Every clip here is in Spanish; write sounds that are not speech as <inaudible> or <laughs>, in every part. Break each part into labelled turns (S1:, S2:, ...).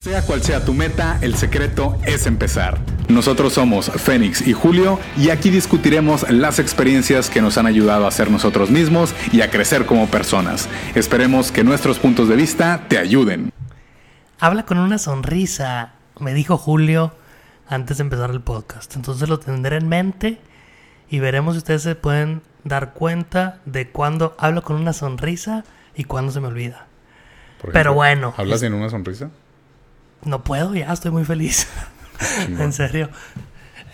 S1: Sea cual sea tu meta, el secreto es empezar. Nosotros somos Fénix y Julio y aquí discutiremos las experiencias que nos han ayudado a ser nosotros mismos y a crecer como personas. Esperemos que nuestros puntos de vista te ayuden.
S2: Habla con una sonrisa, me dijo Julio antes de empezar el podcast. Entonces lo tendré en mente y veremos si ustedes se pueden dar cuenta de cuándo hablo con una sonrisa y cuándo se me olvida. Pero bueno.
S1: ¿Hablas sin una sonrisa?
S2: No puedo, ya estoy muy feliz. en serio.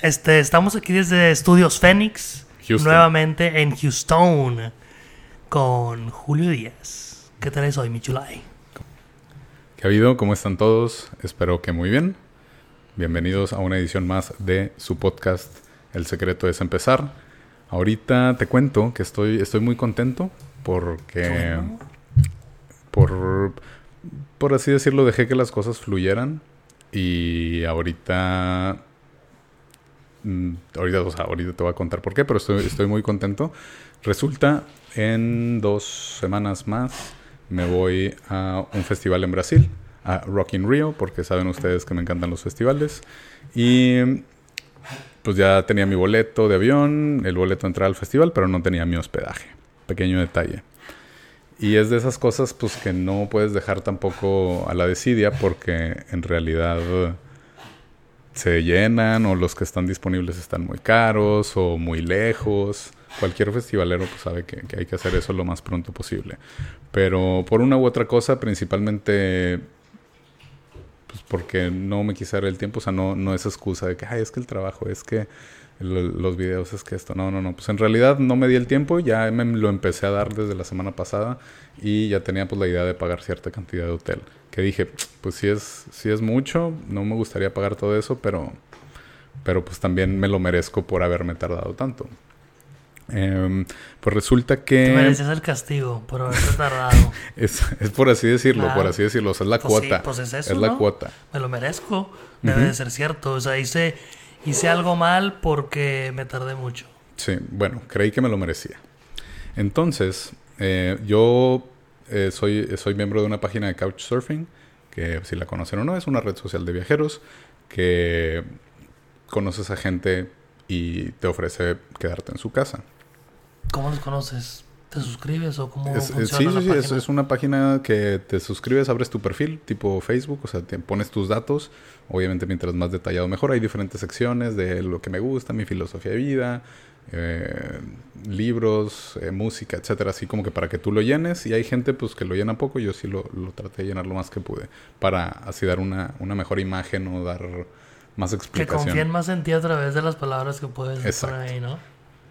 S2: Este, estamos aquí desde Estudios Fénix,
S1: Houston.
S2: nuevamente en Houston, con Julio Díaz. ¿Qué tal es hoy, mi chulay?
S1: ¿Qué ha habido? ¿Cómo están todos? Espero que muy bien. Bienvenidos a una edición más de su podcast El secreto es empezar. Ahorita te cuento que estoy, estoy muy contento porque
S2: Bueno.
S1: por, por así decirlo, dejé que las cosas fluyeran y ahorita, mm, ahorita, o sea, ahorita te voy a contar por qué, pero estoy, estoy muy contento. Resulta, en dos semanas más me voy a un festival en Brasil, a Rock in Rio, porque saben ustedes que me encantan los festivales. Y pues ya tenía mi boleto de avión, el boleto de entrada al festival, pero no tenía mi hospedaje. Pequeño detalle. Y es de esas cosas pues que no puedes dejar tampoco a la desidia porque en realidad se llenan o los que están disponibles están muy caros o muy lejos. Cualquier festivalero pues sabe que, que hay que hacer eso lo más pronto posible. Pero por una u otra cosa, principalmente pues porque no me quise dar el tiempo, o sea, no, no es excusa de que, ay, es que el trabajo, es que los videos, es que esto, no, no, no, pues en realidad no me di el tiempo, ya me lo empecé a dar desde la semana pasada y ya tenía pues la idea de pagar cierta cantidad de hotel, que dije, pues si es, si es mucho, no me gustaría pagar todo eso, pero, pero pues también me lo merezco por haberme tardado tanto. Em, pues resulta que...
S2: Te mereces el castigo por haberte <laughs> tardado.
S1: Es, es por así decirlo,
S2: Claro.
S1: por así decirlo. O sea, es la
S2: Pues sí,
S1: cuota.
S2: pues es eso,
S1: la
S2: ¿no?
S1: cuota.
S2: Me lo merezco. Debe de ser cierto. O sea, hice, hice algo mal porque me tardé mucho.
S1: Sí, bueno, creí que me lo merecía. Entonces, eh, yo eh, soy, soy miembro de una página de Couchsurfing, que si la conocen o no, es una red social de viajeros que conoces a gente y te ofrece quedarte en su casa.
S2: ¿Cómo los conoces? ¿Te suscribes o cómo
S1: Es- es-
S2: funciona
S1: sí,
S2: la
S1: sí, es,
S2: página?
S1: es una página que te suscribes, abres tu perfil, tipo Facebook, o sea, te pones tus datos. Obviamente, mientras más detallado, mejor. Hay diferentes secciones de lo que me gusta, mi filosofía de vida, eh, libros, eh, música, etcétera, así como que para que tú lo llenes. Y hay gente pues que lo llena poco, yo sí lo, lo traté de llenar lo más que pude, para así dar una, una mejor imagen o dar más
S2: Que
S1: explicación.
S2: confíen más en ti a través de las palabras que puedes
S1: Exacto.
S2: poner ahí, ¿no?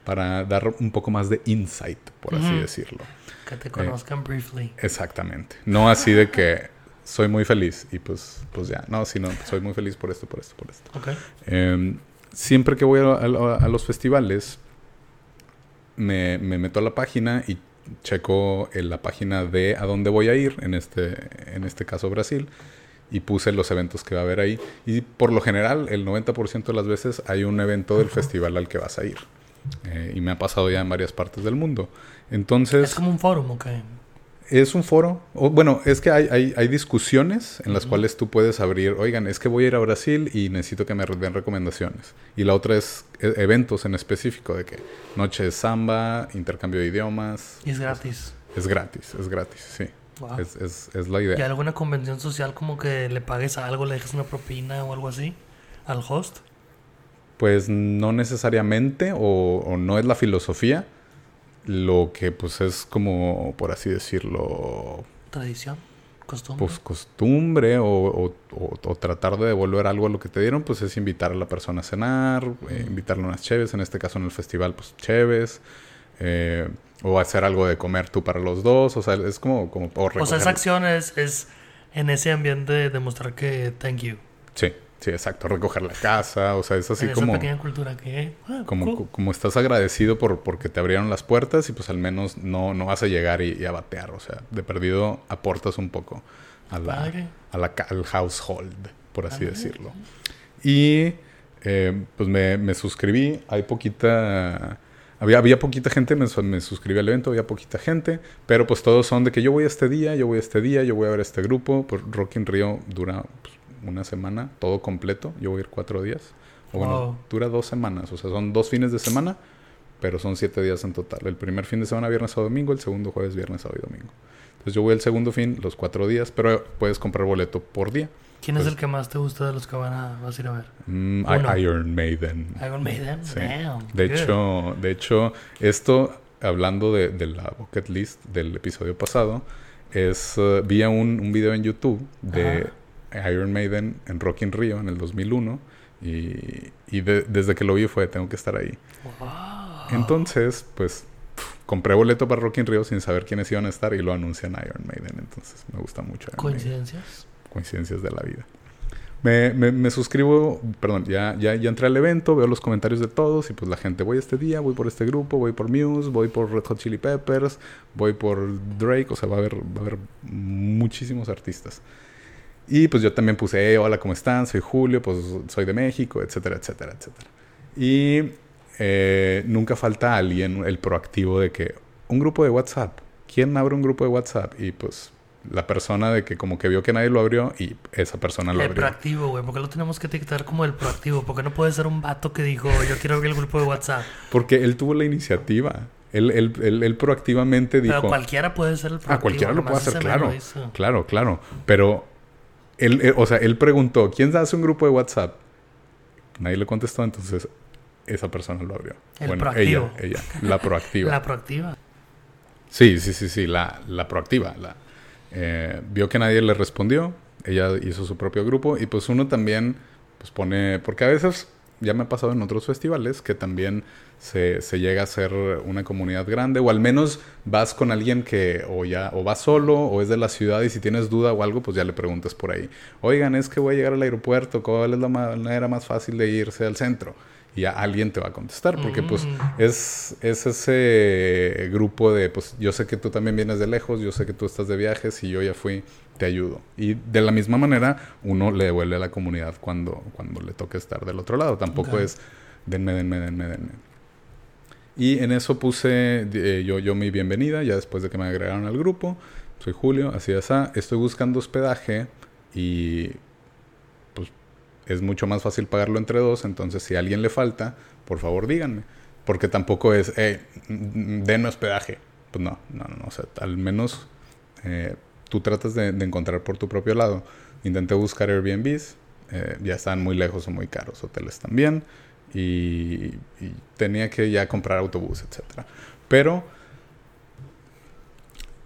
S1: Para dar un poco más de insight, por así decirlo.
S2: Que te conozcan briefly.
S1: Exactamente. No así de que soy muy feliz y pues, pues ya. No, sino soy muy feliz por esto, por esto, por esto.
S2: Ok.
S1: Eh, siempre que voy a, a- a los festivales, me, me meto a la página y checo en la página de a dónde voy a ir, en este, en este caso Brasil, y puse los eventos que va a haber ahí. Y por lo general, el 90% de las veces hay un evento del festival al que vas a ir. Eh, y me ha pasado ya en varias partes del mundo. Entonces...
S2: Es como un fórum, ok.
S1: Es un foro. O, bueno, es que hay, hay, hay discusiones en las cuales tú puedes abrir, oigan, es que voy a ir a Brasil y necesito que me den recomendaciones. Y la otra es e- eventos en específico, de que noche de samba, intercambio de idiomas.
S2: Y es gratis.
S1: Es gratis, es gratis, sí.
S2: Wow.
S1: Es, es, es la
S2: ¿Y
S1: idea.
S2: alguna convención social como que le pagues algo, le dejes una propina o algo así al host?
S1: Pues no necesariamente, o, o no es la filosofía, lo que pues es como, por así decirlo,
S2: Tradición, costumbre.
S1: pues costumbre o, o- o- o tratar de devolver algo a lo que te dieron, pues es invitar a la persona a cenar, eh, invitarle unas cheves, en este caso en el festival, pues cheves, eh, o hacer algo de comer tú para los dos, o sea, es como... como o
S2: o sea, esa acción es, es en ese ambiente de demostrar que thank you.
S1: Sí, sí, exacto, recoger la casa, o sea, es así
S2: En esa
S1: como...
S2: pequeña cultura que... ah,
S1: Como,
S2: cool.
S1: como estás agradecido por porque te abrieron las puertas y pues al menos no, no vas a llegar y, y a batear. O sea, de perdido aportas un poco a la,
S2: Padre.
S1: a la ca- al household, por así decirlo. Y eh, pues me, me suscribí. Hay poquita... Había, había poquita gente, me, me suscribí al evento, había poquita gente, pero pues todos son de que yo voy a este día, yo voy a este día, yo voy a ver este grupo. Pues Rock in Rio dura pues, una semana, todo completo. Yo voy a ir cuatro días. O bueno,
S2: Wow.
S1: dura dos semanas. O sea, son dos fines de semana, pero son siete días en total. El primer fin de semana, viernes, sábado, domingo. El segundo jueves, viernes, sábado y domingo. Entonces yo voy el segundo fin, los cuatro días, pero puedes comprar boleto por día.
S2: ¿Quién es
S1: Pues-
S2: el que más te gusta de los que van a, vas a ir a ver?
S1: Mm. Iron Maiden.
S2: Iron Maiden.
S1: Sí.
S2: Damn.
S1: De
S2: good.
S1: hecho, de hecho, esto, hablando de, de la bucket list del episodio pasado, es eh, vi un, un video en YouTube de Iron Maiden en Rock in Rio en el 2001 y, y de- desde que lo vi fue tengo que estar ahí.
S2: Wow.
S1: Entonces, pues compré boleto para Rock in Rio sin saber quiénes iban a estar y lo anuncian Iron Maiden. Entonces me gusta mucho. Iron Maiden
S2: ¿Coincidencias?
S1: coincidencias de la vida. Me, me, me suscribo, perdón, ya, ya, ya entré al evento, veo los comentarios de todos y pues la gente, voy este día, voy por este grupo, voy por Muse, voy por Red Hot Chili Peppers, voy por Drake, o sea, va a haber, va a haber muchísimos artistas. Y pues yo también puse, "Eh, hola, ¿cómo están? Soy Julio, pues soy de México, etcétera, etcétera, etcétera. Y eh, nunca falta alguien, el proactivo de que un grupo de WhatsApp, ¿quién abre un grupo de WhatsApp? Y pues la persona de que como que vio que nadie lo abrió y esa persona lo
S2: El
S1: abrió.
S2: proactivo, güey. ¿Por qué lo tenemos que etiquetar como el proactivo? Porque no puede ser un vato que dijo, yo quiero abrir el grupo de WhatsApp.
S1: Porque él tuvo la iniciativa. Él, él, él, él proactivamente dijo...
S2: Pero cualquiera puede ser el proactivo.
S1: Ah, cualquiera lo puede hacer, claro. Claro, claro. Pero él, él- o sea, él preguntó, ¿quién hace un grupo de WhatsApp? Nadie le contestó, entonces esa persona lo abrió.
S2: El proactivo.
S1: ella, ella, la proactiva. <laughs>
S2: La proactiva.
S1: Sí, sí, sí, sí, la, la proactiva. La, eh, vio que nadie le respondió, ella hizo su propio grupo y pues uno también pues pone, porque a veces ya me ha pasado en otros festivales que también se, se llega a ser una comunidad grande o al menos vas con alguien que o ya o vas solo o es de la ciudad y si tienes duda o algo pues ya le preguntas por ahí. Oigan, es que voy a llegar al aeropuerto, ¿cuál es la manera más fácil de irse al centro? Y ya alguien te va a contestar porque pues
S2: Mm.
S1: es, es ese grupo de, pues yo sé que tú también vienes de lejos, yo sé que tú estás de viajes y yo ya fui, te ayudo. Y de la misma manera uno le devuelve a la comunidad cuando, cuando le toque estar del otro lado. Tampoco es denme, denme, denme, denme. Y en eso puse eh, yo, yo mi bienvenida, ya después de que me agregaron al grupo. Soy Julio, así es. ah, Estoy buscando hospedaje y pues es mucho más fácil pagarlo entre dos. Entonces, si a alguien le falta, por favor díganme. Porque tampoco es, eh, den hospedaje. Pues no, no, no. O sea, al menos eh, tú tratas de, encontrar por tu propio lado. Intenté buscar Airbnbs, eh, ya estaban muy lejos o muy caros. Hoteles también. Y, tenía que ya comprar autobús, etcétera. Pero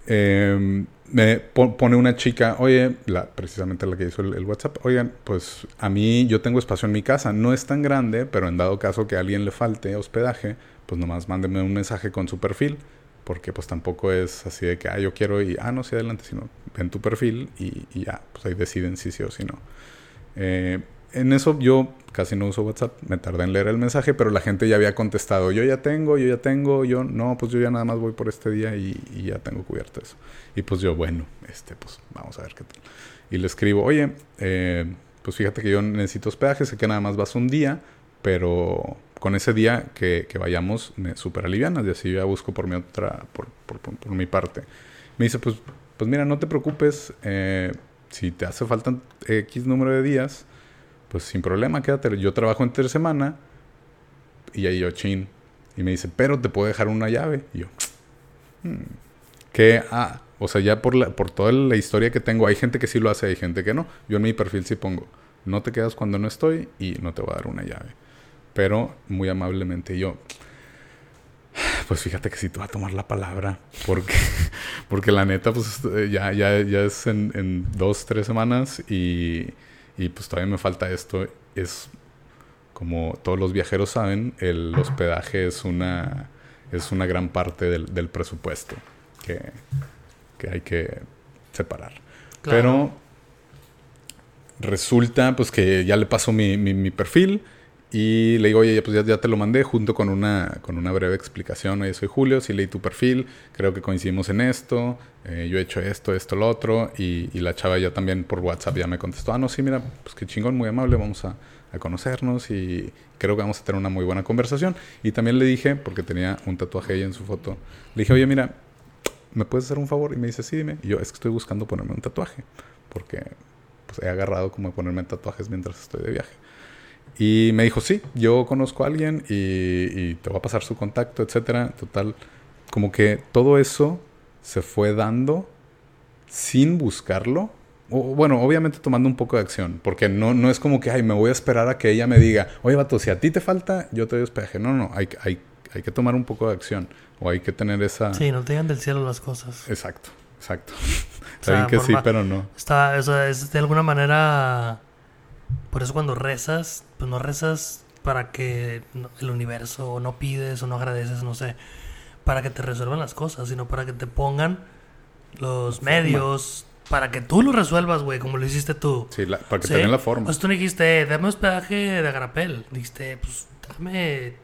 S1: eh, me po- pone una chica, oye, la, precisamente la que hizo el, WhatsApp, oigan, pues a mí yo tengo espacio en mi casa, no es tan grande, pero en dado caso que a alguien le falte hospedaje, pues nomás mándeme un mensaje con su perfil, porque pues tampoco es así de que, ah, yo quiero y, ah, no, sí, adelante, sino ven tu perfil y, y ya, pues ahí deciden si sí o si no. Eh, en eso yo casi no uso WhatsApp, me tardé en leer el mensaje, pero la gente ya había contestado, yo ya tengo, yo ya tengo, yo no, pues yo ya nada más voy por este día y, ya tengo cubierto eso. Y pues yo, bueno, este, pues vamos a ver qué tal. Y le escribo, oye, eh, pues fíjate que yo necesito hospedaje, sé que nada más vas un día, pero con ese día que, que vayamos me super alivianas y así ya busco por mi otra, por, por, por- por mi parte. Me dice, pues, pues mira, no te preocupes, eh, si te hace falta X número de días, pues sin problema, quédate. Yo trabajo entre semana y ahí yo, chin. Y me dice, pero te puedo dejar una llave. Y yo, "Hmm". que, ah, o sea, ya por, la, por toda la historia que tengo, hay gente que sí lo hace, hay gente que no. Yo en mi perfil sí pongo, no te quedas cuando no estoy y no te voy a dar una llave. Pero muy amablemente yo, pues fíjate que sí te voy a tomar la palabra, porque, <laughs> porque la neta, pues eh, ya, ya, ya es en, en dos, tres semanas y, y pues todavía me falta esto. Es como todos los viajeros saben, el hospedaje es una, es una gran parte del, del presupuesto que, que hay que separar.
S2: Claro.
S1: Pero resulta pues que ya le paso mi, mi, mi perfil y le digo, oye, pues ya, te lo mandé junto con una, con una breve explicación. Oye, soy Julio, sí leí tu perfil, creo que coincidimos en esto, eh, yo he hecho esto, esto, lo otro. Y, la chava ya también por WhatsApp ya me contestó, ah, no, sí, mira, pues qué chingón, muy amable, vamos a, a conocernos y creo que vamos a tener una muy buena conversación. Y también le dije, porque tenía un tatuaje ahí en su foto, le dije, oye, mira, ¿me puedes hacer un favor? Y me dice, sí, dime. Y yo, es que estoy buscando ponerme un tatuaje, porque pues, he agarrado como ponerme tatuajes mientras estoy de viaje. Y me dijo, sí, yo conozco a alguien y, y te va a pasar su contacto, etcétera. Total, como que todo eso se fue dando sin buscarlo. O, bueno, obviamente tomando un poco de acción, porque no, no es como que, ay, me voy a esperar a que ella me diga, oye, vato, si a ti te falta, yo te doy hospedaje. No, no, hay, hay, hay que tomar un poco de acción, o hay que tener esa...
S2: Sí, no te llegan del cielo las cosas.
S1: Exacto, exacto.
S2: O sea,
S1: Saben que sí, pero no.
S2: Está, o sea, es de alguna manera. Por eso cuando rezas, pues no rezas para que el universo, o no pides, o no agradeces, no sé, para que te resuelvan las cosas, sino para que te pongan los medios para que tú lo resuelvas, güey, como lo hiciste tú.
S1: Sí, la- para que
S2: ¿Sí?
S1: te den la forma.
S2: Pues tú dijiste, dame hospedaje de Agarapel. Dijiste, pues déjame,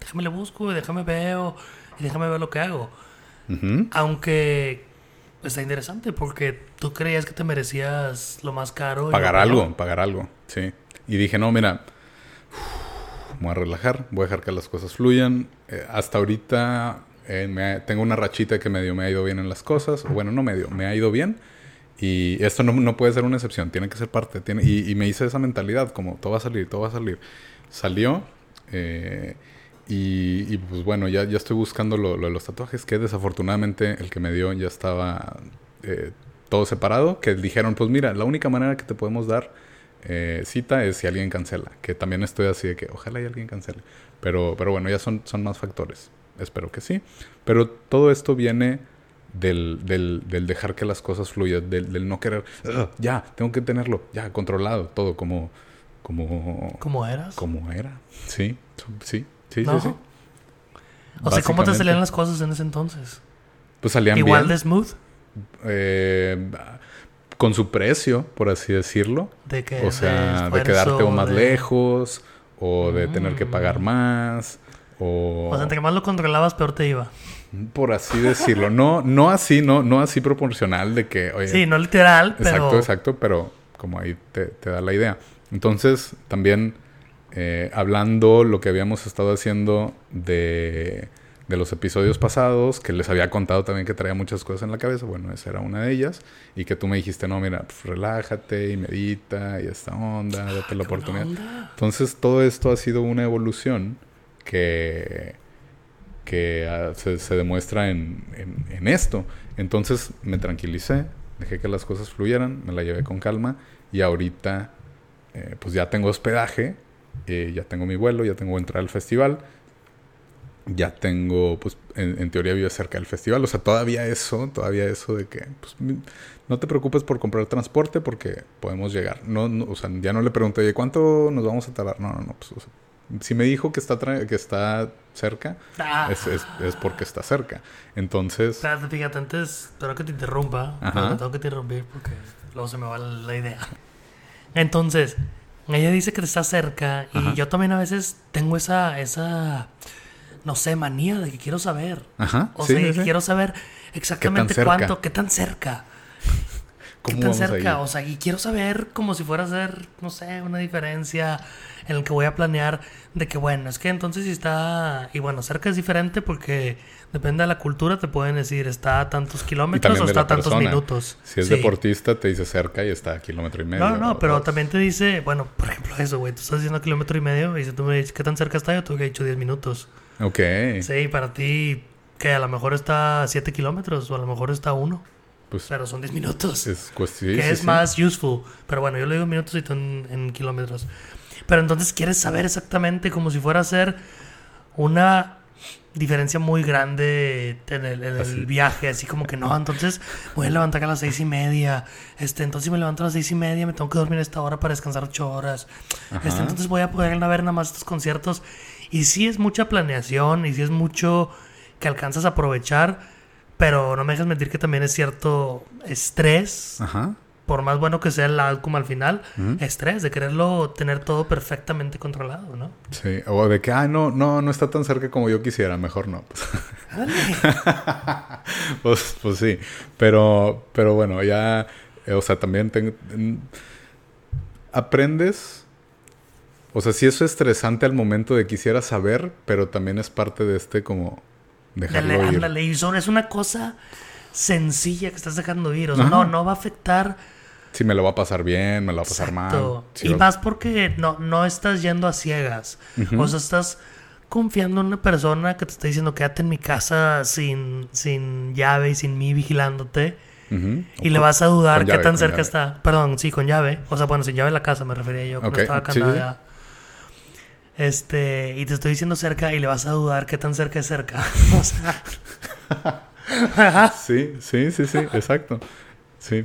S2: déjame le busco, déjame veo, y déjame ver lo que hago. Aunque está interesante porque tú creías que te merecías lo más caro.
S1: Pagar
S2: peor.
S1: algo, pagar algo, sí. Y dije, no, mira, <sighs> voy a relajar, voy a dejar que las cosas fluyan. Eh, hasta ahorita eh, me ha- tengo una rachita que medio me ha ido bien en las cosas. Bueno, no medio, me ha ido bien. Y esto no, no puede ser una excepción, tiene que ser parte. Tiene, y, y me hice esa mentalidad, como todo va a salir, todo va a salir. Salió. eh, y, y, pues bueno, ya, ya estoy buscando lo, lo de los tatuajes, que desafortunadamente el que me dio ya estaba eh, todo separado, que dijeron, pues mira, la única manera que te podemos dar eh, cita es si alguien cancela, que también estoy así de que ojalá y alguien cancele. Pero, pero bueno, ya son, son más factores, espero que sí. Pero todo esto viene del, del, del dejar que las cosas fluyan, del, del no querer, "Ugh, ya, tengo que tenerlo, ya, controlado, todo como, como,
S2: ¿Cómo eras?
S1: como era. Sí, sí, sí,
S2: No.
S1: sí, sí.
S2: O sea, ¿cómo te salían las cosas en ese entonces?
S1: Pues salían
S2: Igual
S1: bien.
S2: de smooth.
S1: eh, con su precio, por así decirlo.
S2: De que
S1: O sea, de, quedarte o más
S2: de-
S1: lejos, o de tener que
S2: Mm.
S1: pagar más, o...
S2: O sea, entre más lo controlabas, peor te iba.
S1: por así decirlo. No, no así, no, no así proporcional de que, oye,
S2: Sí, no literal, pero.
S1: exacto, exacto, pero como ahí te, te da la idea. Entonces, también eh, hablando lo que habíamos estado haciendo de, de los episodios pasados, que les había contado también que traía muchas cosas en la cabeza, bueno, esa era una de ellas, y que tú me dijiste, no, mira, pues, relájate y medita y esta onda, date la
S2: ¿Qué
S1: oportunidad.
S2: onda?
S1: Entonces, todo esto ha sido una evolución que, que ah, se, se demuestra en, en- en esto. Entonces, me tranquilicé, dejé que las cosas fluyeran, me la llevé con calma y ahorita, eh, pues ya tengo hospedaje, eh, ya tengo mi vuelo, ya tengo entrada al festival, ya tengo, pues, en, en teoría vivo cerca del festival. O sea, todavía eso, todavía eso de que, pues, no te preocupes por comprar transporte porque podemos llegar. No, no, o sea, ya no le pregunté, oye, ¿cuánto nos vamos a tardar? No, no, no, pues, o sea, si me dijo que está, que está cerca,
S2: Ah,
S1: es, es, es porque está cerca. Entonces,
S2: espérate, fíjate, antes, espero que te interrumpa. Pero tengo que interrumpir porque luego se me va la idea. Entonces, ella dice que está cerca y
S1: Ajá.
S2: yo también a veces tengo esa, esa, no sé, manía de que quiero saber.
S1: ajá,
S2: O
S1: sí,
S2: sea,
S1: sí,
S2: quiero saber exactamente cuánto, qué tan cerca. ¿Qué
S1: ¿Cómo
S2: tan
S1: vamos a
S2: cerca? O sea, y quiero saber como si fuera a ser, no sé, una diferencia en el que voy a planear de que, bueno, es que entonces si está, y bueno, cerca es diferente porque depende de la cultura, te pueden decir está a tantos kilómetros o está a tantos
S1: persona.
S2: minutos.
S1: Si es
S2: Sí.
S1: deportista, te dice cerca y está a kilómetro y medio.
S2: No, no, pero
S1: dos.
S2: también te dice, bueno, por ejemplo, eso, güey, tú estás diciendo kilómetro y medio y si tú me dices qué tan cerca está, yo te hubiera dicho 10 minutos.
S1: Ok.
S2: Sí, para ti, que a lo mejor está a 7 kilómetros o a lo mejor está a 1,
S1: Pues
S2: pero son 10 minutos.
S1: es cuestión.
S2: que es más useful. Pero bueno, yo le digo minutos y tú en, en kilómetros. Pero entonces quieres saber exactamente como si fuera a ser una diferencia muy grande en el, en el viaje. Así como que no, entonces voy a levantar a las seis y media. Este, entonces si me levanto a las seis y media, me tengo que dormir a esta hora para descansar ocho horas. Este, entonces voy a poder ir a ver nada más estos conciertos. Y sí es mucha planeación y sí es mucho que alcanzas a aprovechar. Pero no me dejes mentir que también es cierto estrés
S1: Ajá.
S2: Por más bueno que sea el outcome al final, estrés de quererlo tener todo perfectamente controlado, ¿no?
S1: Sí. O de que, ah, no, no, no está tan cerca como yo quisiera. Mejor no. Pues, <laughs> pues, pues sí. Pero, pero bueno, ya. eh, o sea, también tengo. Aprendes. O sea, sí es estresante al momento de quisiera saber, pero también es parte de este como dejarlo
S2: Dale,
S1: ir.
S2: ándale, y sobre es una cosa sencilla que estás dejando ir, o sea, no, no va a afectar
S1: Si me lo va a pasar bien, me lo va a pasar
S2: Exacto.
S1: mal. Si
S2: y
S1: lo-
S2: más porque no, no estás yendo a ciegas. O sea, estás confiando en una persona que te está diciendo quédate en mi casa sin, sin llave y sin mí vigilándote. Y le vas a dudar qué
S1: llave,
S2: tan cerca
S1: llave.
S2: está. Perdón, sí, con llave. O sea, bueno, sin llave en la casa me refería yo. cuando
S1: Ok,
S2: estaba
S1: sí.
S2: Este, y te estoy diciendo cerca y le vas a dudar qué tan cerca es cerca. <laughs> o sea. <laughs>
S1: Sí, sí, sí, sí, exacto. Sí.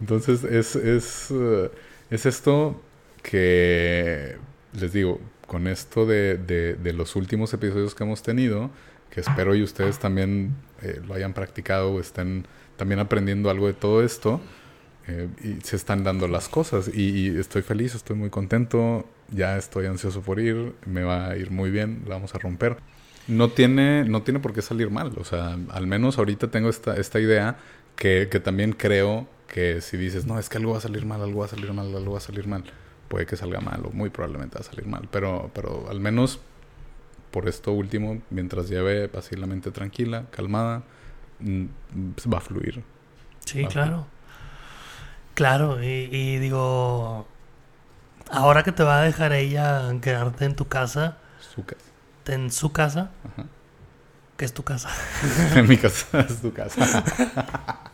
S1: Entonces es, es, eh, es esto que les digo, con esto de, de- de los últimos episodios que hemos tenido, que espero y ustedes también eh, lo hayan practicado o estén también aprendiendo algo de todo esto, eh, y se están dando las cosas. Y, y estoy feliz, estoy muy contento, ya estoy ansioso por ir, me va a ir muy bien, la vamos a romper. No tiene, no tiene por qué salir mal. O sea, al menos ahorita tengo esta, esta idea que, que también creo que si dices, no, es que algo va a salir mal, algo va a salir mal, algo va a salir mal, puede que salga mal o muy probablemente va a salir mal. Pero, pero al menos por esto último, mientras lleve así la mente tranquila, calmada, mm, pues va a fluir.
S2: Sí, claro. Claro, y, y digo, ahora que te va a dejar ella quedarte en tu casa,
S1: Su casa.
S2: en su casa,
S1: Ajá.
S2: que es tu casa, <laughs>
S1: En mi casa <laughs> es tu casa. <laughs>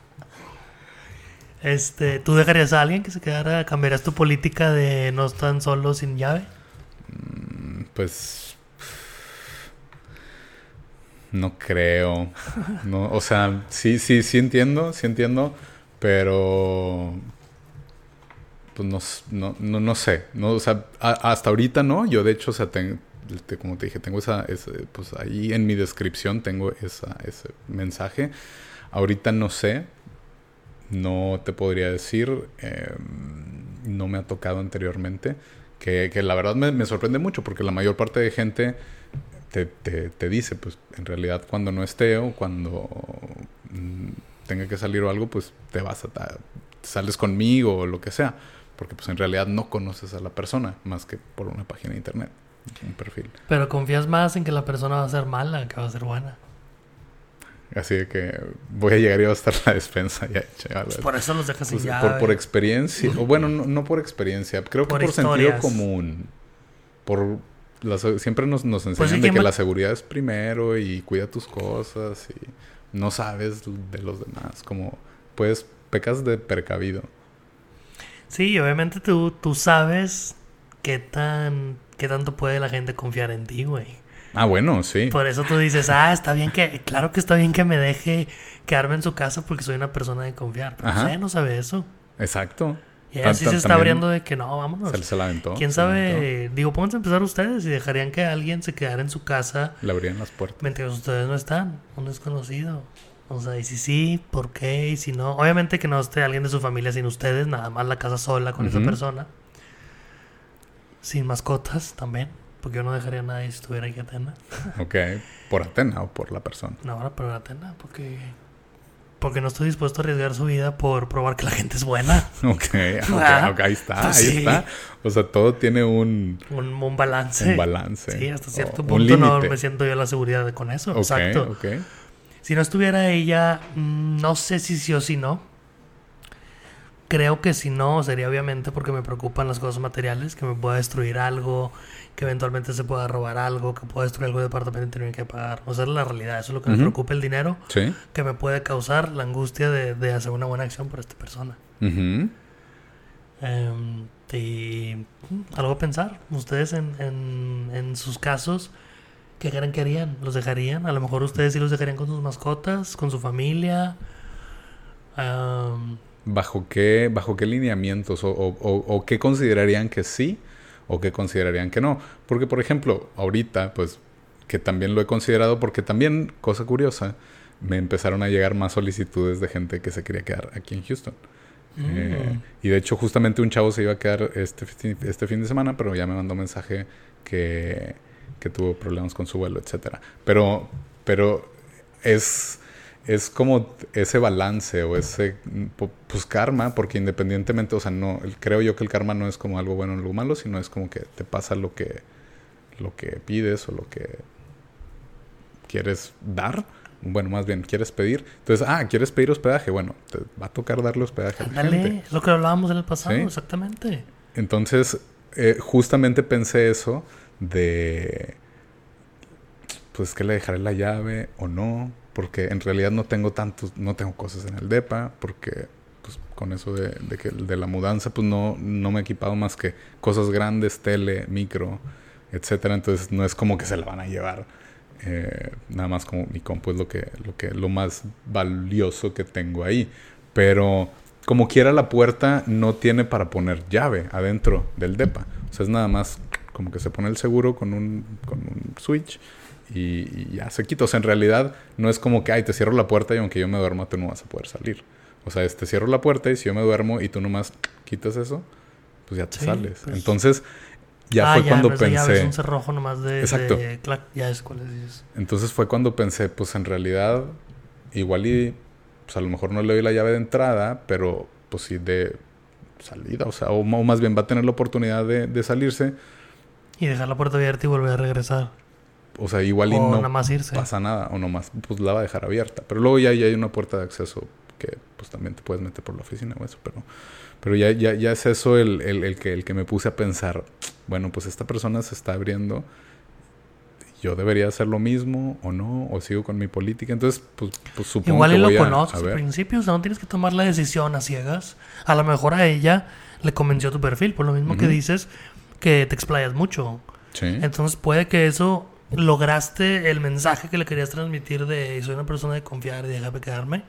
S2: este, ¿tú dejarías a alguien que se quedara, cambiarías tu política de no estar solo sin llave?
S1: Mm, Pues no creo. No, o sea, sí, sí, sí entiendo, sí entiendo, pero pues no, no, no, no sé. No, o sea, hasta ahorita no. Yo de hecho, o sea, ten- te- como te dije, tengo esa, pues ahí en mi descripción tengo esa, ese mensaje. Ahorita no sé. No te podría decir. eh, no me ha tocado anteriormente. Que, que la verdad me, me sorprende mucho porque la mayor parte de gente te, te- te dice, pues en realidad cuando no esté o cuando mm, tenga que salir o algo, pues te vas a, sales conmigo o lo que sea. Porque pues en realidad no conoces a la persona más que por una página de internet, un perfil.
S2: Pero confías más en que la persona va a ser mala que va a ser buena.
S1: Así de que voy a llegar y va a estar la despensa ya hecha. así.
S2: Por eso los dejas sin
S1: Pues,
S2: llave.
S1: por, por experiencia, o bueno, no, no por experiencia, creo
S2: Por
S1: que por sentido común. Por la siempre nos, nos enseñan
S2: Pues sí,
S1: de
S2: ¿quién
S1: que la seguridad es primero y cuida tus cosas y no sabes de los demás, como pues pecas de precavido.
S2: Sí, obviamente tú, tú sabes qué tan qué tanto puede la gente confiar en ti, güey.
S1: Ah, bueno, sí.
S2: Por eso tú dices, ah, está bien que, claro que está bien que me deje quedarme en su casa porque soy una persona de confiar. Pero ella no sabe eso.
S1: Exacto.
S2: Y ella
S1: Tan-
S2: sí
S1: tan-
S2: se está abriendo de que no, vámonos.
S1: Se, se la aventó.
S2: ¿Quién
S1: aventó.
S2: sabe? Digo, pónganse a empezar ustedes y dejarían que alguien se quedara en su casa
S1: Le abrían las puertas.
S2: mientras ustedes no están, un desconocido. O sea, y si sí, ¿por qué? Y si no, obviamente que no esté alguien de su familia sin ustedes, nada más la casa sola con esa persona. Sin mascotas también, porque yo no dejaría a nadie si estuviera aquí Atena.
S1: Ok. Por Atena o por la persona.
S2: No, ahora pero Atena, porque porque no estoy dispuesto a arriesgar su vida por probar que la gente es buena. <laughs>
S1: Ok, ok, <laughs>
S2: Ah,
S1: ok, ahí está,
S2: pues
S1: ahí
S2: sí.
S1: está. O sea, todo tiene un,
S2: Un, un balance.
S1: un balance.
S2: Sí, hasta cierto
S1: un
S2: punto no me siento yo la seguridad con eso.
S1: Ok,
S2: Exacto. Si no estuviera ella, mm, no sé si sí o si no. Creo que si no, sería obviamente porque me preocupan las cosas materiales, que me pueda destruir algo, que eventualmente se pueda robar algo, que pueda destruir algo de departamento y tener que pagar. O sea, es la realidad, eso es lo que me preocupa el dinero,
S1: Sí.
S2: que me puede causar la angustia de, de hacer una buena acción por esta persona. Em, y mm, algo a pensar. Ustedes en, en, en sus casos, ¿qué creen que harían? ¿Los dejarían? A lo mejor ustedes sí los dejarían con sus mascotas, con su familia. Em,
S1: ¿Bajo qué, bajo qué lineamientos o, o- qué considerarían que sí o qué considerarían que no? Porque, por ejemplo, ahorita, pues, que también lo he considerado porque también, cosa curiosa, me empezaron a llegar más solicitudes de gente que se quería quedar aquí en Houston. Eh,
S2: mm,
S1: y de hecho, justamente un chavo se iba a quedar este, este fin de semana, pero ya me mandó mensaje que, que tuvo problemas con su vuelo, etcétera. Pero, pero es, es como ese balance o ese pu- pues karma, porque independientemente, o sea, no, creo yo que el karma no es como algo bueno o algo malo, sino es como que te pasa lo que, lo que pides o lo que quieres dar. Bueno, más bien, ¿quieres pedir? Entonces, ah, ¿quieres pedir hospedaje? Bueno, te va a tocar darle hospedaje a la
S2: Dale,
S1: gente.
S2: lo que hablábamos en el pasado,
S1: Sí.
S2: exactamente.
S1: Entonces, eh, justamente pensé eso de, pues, que le dejaré la llave o no, porque en realidad no tengo tantos, no tengo cosas en el DEPA, porque, pues, con eso de, de que, de la mudanza, pues, no, no me he equipado más que cosas grandes, tele, micro, etcétera. Entonces, no es como que se la van a llevar. Eh, nada más como mi compu es lo que, lo que, lo más valioso que tengo ahí. Pero como quiera la puerta no tiene para poner llave adentro del depa. O sea, es nada más como que se pone el seguro con un, con un switch y, y ya se quita. O sea, en realidad no es como que, ay, te cierro la puerta y aunque yo me duerma tú no vas a poder salir. O sea, es, te cierro la puerta y si yo me duermo y tú nomás quitas eso, pues ya te
S2: Sí,
S1: sales.
S2: pues-
S1: Entonces, ya
S2: ah,
S1: fue
S2: ya,
S1: cuando pensé...
S2: es un cerrojo nomás de...
S1: Exacto.
S2: de clac, ya es cuál es.
S1: Entonces fue cuando pensé, pues en realidad, igual y, pues a lo mejor no le doy la llave de entrada, pero pues sí de salida, o sea, o, o más bien va a tener la oportunidad de, de salirse,
S2: Y dejar la puerta abierta y volver a regresar.
S1: O sea, igual y
S2: o
S1: no
S2: nada más irse.
S1: pasa nada, o nomás, pues la va a dejar abierta. Pero luego ya, ya hay una puerta de acceso que pues también te puedes meter por la oficina o eso, pero, pero ya, ya, ya es eso el, el, el que, el que me puse a pensar, bueno, pues esta persona se está abriendo, yo debería hacer lo mismo o no, o sigo con mi política, entonces pues, pues supongo
S2: Igual
S1: que
S2: y lo conoces al principio, o sea, no tienes que tomar la decisión a ciegas. A lo mejor a ella le convenció tu perfil, por lo mismo que
S1: Ujú.
S2: dices que te explayas mucho.
S1: Sí.
S2: Entonces puede que eso lograste el mensaje que le querías transmitir de soy una persona de confiar y déjame quedarme.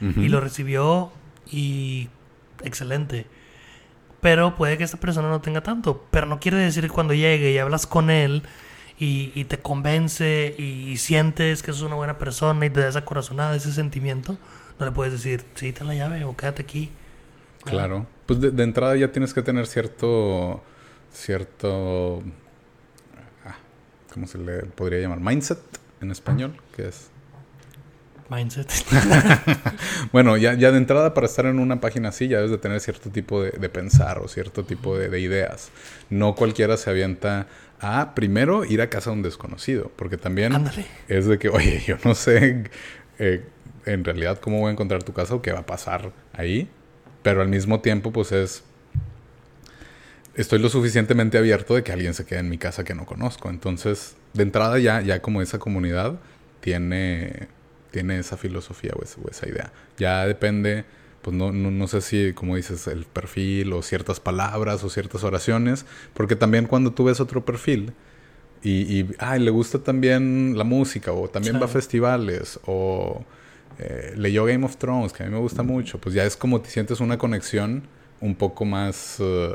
S2: Y lo recibió y excelente. Pero puede que esta persona no tenga tanto. Pero no quiere decir que cuando llegue y hablas con él y, y te convence y, sientes que es una buena persona y te da esa corazonada, ese sentimiento, no le puedes decir, sí, ten la llave o quédate aquí.
S1: Claro. Pues de, de entrada ya tienes que tener cierto. cierto. ¿Cómo se le podría llamar? Mindset en español, que es.
S2: Mindset. <laughs>
S1: Bueno, ya, ya de entrada para estar en una página así ya debes de tener cierto tipo de, de pensar o cierto tipo de, de ideas. No cualquiera se avienta a primero ir a casa de un desconocido, porque también
S2: Ándale.
S1: es de que, oye, <laughs> yo no sé eh, en realidad cómo voy a encontrar tu casa o qué va a pasar ahí, pero al mismo tiempo pues es, estoy lo suficientemente abierto de que alguien se quede en mi casa que no conozco. Entonces, de entrada ya, ya como esa comunidad tiene, tiene esa filosofía o esa, o esa idea. Ya depende, pues no, no, no sé si, como dices, el perfil o ciertas palabras o ciertas oraciones, porque también cuando tú ves otro perfil y, y ay, le gusta también la música o también va a festivales o eh, leyó Game of Thrones, que a mí me gusta mucho, pues ya es como te sientes una conexión un poco más eh,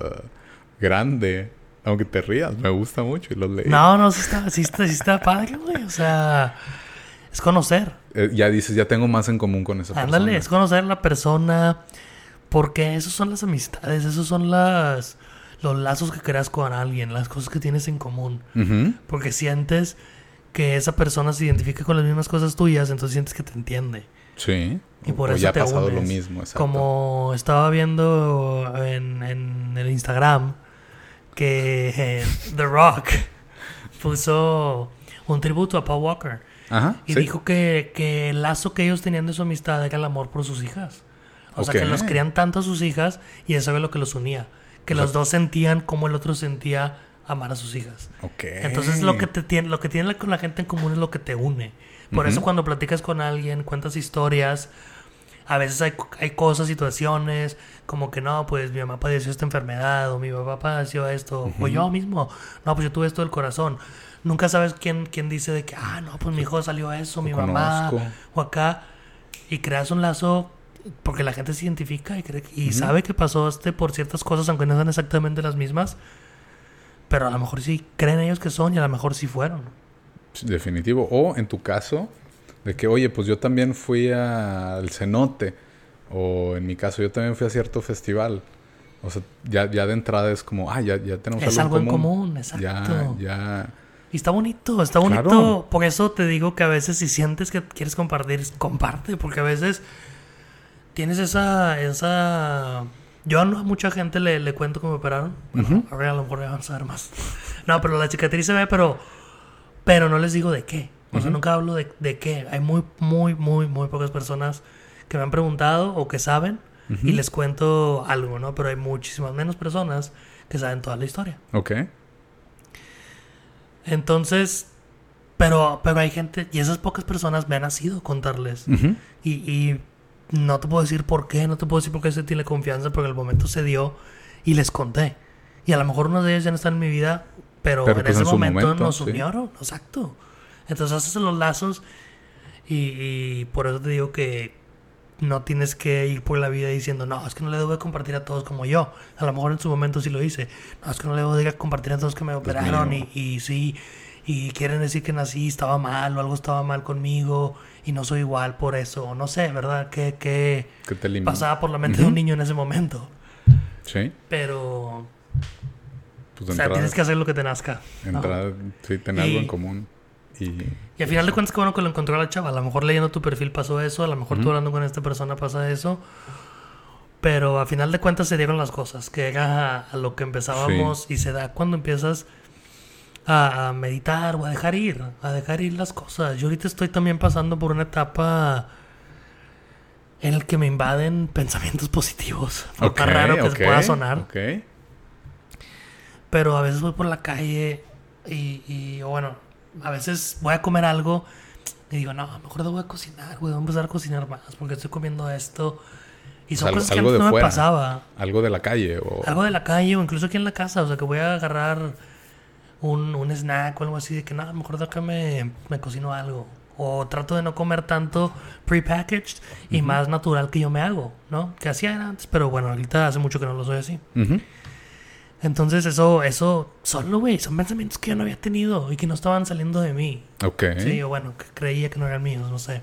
S1: grande, aunque te rías, me gusta mucho y los leí.
S2: No, no, sí está, sí está, sí está padre, güey. O sea, es conocer.
S1: Eh, ya dices, ya tengo más en común con esa
S2: Ándale,
S1: persona.
S2: es conocer a la persona. Porque esos son las amistades, esos son las los lazos que creas con alguien, las cosas que tienes en común. Porque sientes que esa persona se identifica con las mismas cosas tuyas, entonces sientes que te entiende.
S1: Sí.
S2: Y por
S1: o
S2: eso
S1: ya ha
S2: te
S1: pasado lo mismo, exacto.
S2: Como estaba viendo en, en el Instagram que eh, The Rock puso un tributo a Paul Walker.
S1: Ajá.
S2: Y
S1: sí.
S2: dijo que, que el lazo que ellos tenían de su amistad era el amor por sus hijas. O sea, que los querían tanto a sus hijas y eso era lo que los unía. Que
S1: O sea-
S2: los dos sentían como el otro sentía amar a sus hijas. Entonces lo que te tiene, lo que tiene la- con la gente en común es lo que te une. Por eso cuando platicas con alguien, cuentas historias, a veces hay, hay cosas, situaciones, como que no, pues mi mamá padeció esta enfermedad, o mi papá padeció esto, o yo mismo, no, pues yo tuve esto del corazón. Nunca sabes quién, quién dice de que, ah, no, pues mi hijo salió eso, mi mamá,
S1: conozco.
S2: o acá, y creas un lazo porque la gente se identifica y, cree, y sabe que pasó este por ciertas cosas, aunque no sean exactamente las mismas, pero a lo mejor sí creen ellos que son y a lo mejor sí fueron.
S1: Definitivo. O en tu caso, de que, oye, pues yo también fui al cenote. O en mi caso, yo también fui a cierto festival. O sea, ya, ya de entrada es como, ah, ya, ya tenemos
S2: Es algo en común, exacto.
S1: Ya, ya.
S2: Y está bonito, está bonito.
S1: Claro.
S2: Por eso te digo que a veces si sientes que quieres compartir, comparte, porque a veces tienes esa, esa... Yo no a mucha gente le, le cuento cómo me operaron. Bueno,
S1: Ujú.
S2: ahora a lo mejor ya van a saber más. No, pero la cicatriz se ve, pero, pero no les digo de qué. O sea,
S1: Ujú.
S2: nunca hablo de, de qué. Hay muy, muy, muy, muy pocas personas que me han preguntado o que saben
S1: Ujú.
S2: y les cuento algo, ¿no? Pero hay muchísimas menos personas que saben toda la historia.
S1: Ok.
S2: Entonces, pero, pero hay gente, y esas pocas personas me han nacido contarles.
S1: Ujú.
S2: Y, y no te puedo decir por qué, no te puedo decir por qué se tiene confianza, porque el momento se dio y les conté. Y a lo mejor uno de ellos ya no está en mi vida, pero,
S1: Pero
S2: en
S1: pues
S2: ese
S1: en
S2: momento,
S1: momento,
S2: nos
S1: sí.
S2: unieron, exacto. Entonces haces los lazos y, y por eso te digo que no tienes que ir por la vida diciendo, no, es que no le debo de compartir a todos como yo. A lo mejor en su momento sí lo hice. No, es que no le debo de compartir a todos que me operaron y, sí, y quieren decir que nací, estaba mal o algo estaba mal conmigo y no soy igual por eso. No sé, ¿verdad? ¿Qué, qué
S1: Que te
S2: pasaba por la mente de un niño en ese momento?
S1: Sí.
S2: Pero,
S1: Pues
S2: o sea,
S1: entrada,
S2: tienes que hacer lo que te nazca. ¿no?
S1: entrada, sí, tener algo en común. Y
S2: Y al final de cuentas, qué bueno que lo encontró la chava. A lo mejor leyendo tu perfil pasó eso, a lo mejor tú
S1: Ujú.
S2: hablando con esta persona pasa eso. Pero a final de cuentas se dieron las cosas, que era a, a lo que empezábamos y se da cuando empiezas a, a meditar o a dejar ir, a dejar ir las cosas. Yo ahorita estoy también pasando por una etapa en la que me invaden pensamientos positivos. Por
S1: Ok,
S2: más raro que
S1: ok,
S2: se pueda sonar.
S1: Ok.
S2: Pero a veces voy por la calle y, y, bueno, a veces voy a comer algo y digo, no, mejor debo de cocinar, güey, voy a empezar a cocinar más porque estoy comiendo esto. Y son
S1: sea,
S2: cosas que antes no me pasaba.
S1: Algo de la calle o...
S2: Algo de la calle o incluso aquí en la casa, o sea, que voy a agarrar un, un snack o algo así de que, no, mejor de acá me, me cocino algo. O trato de no comer tanto prepackaged y más natural que yo me hago, ¿no? Que hacía antes, pero bueno, ahorita hace mucho que no lo soy así.
S1: Ujú.
S2: Entonces eso, eso, solo, güey, son pensamientos que yo no había tenido y que no estaban saliendo de mí.
S1: Ok.
S2: Sí, o bueno, que creía que no eran míos, no sé.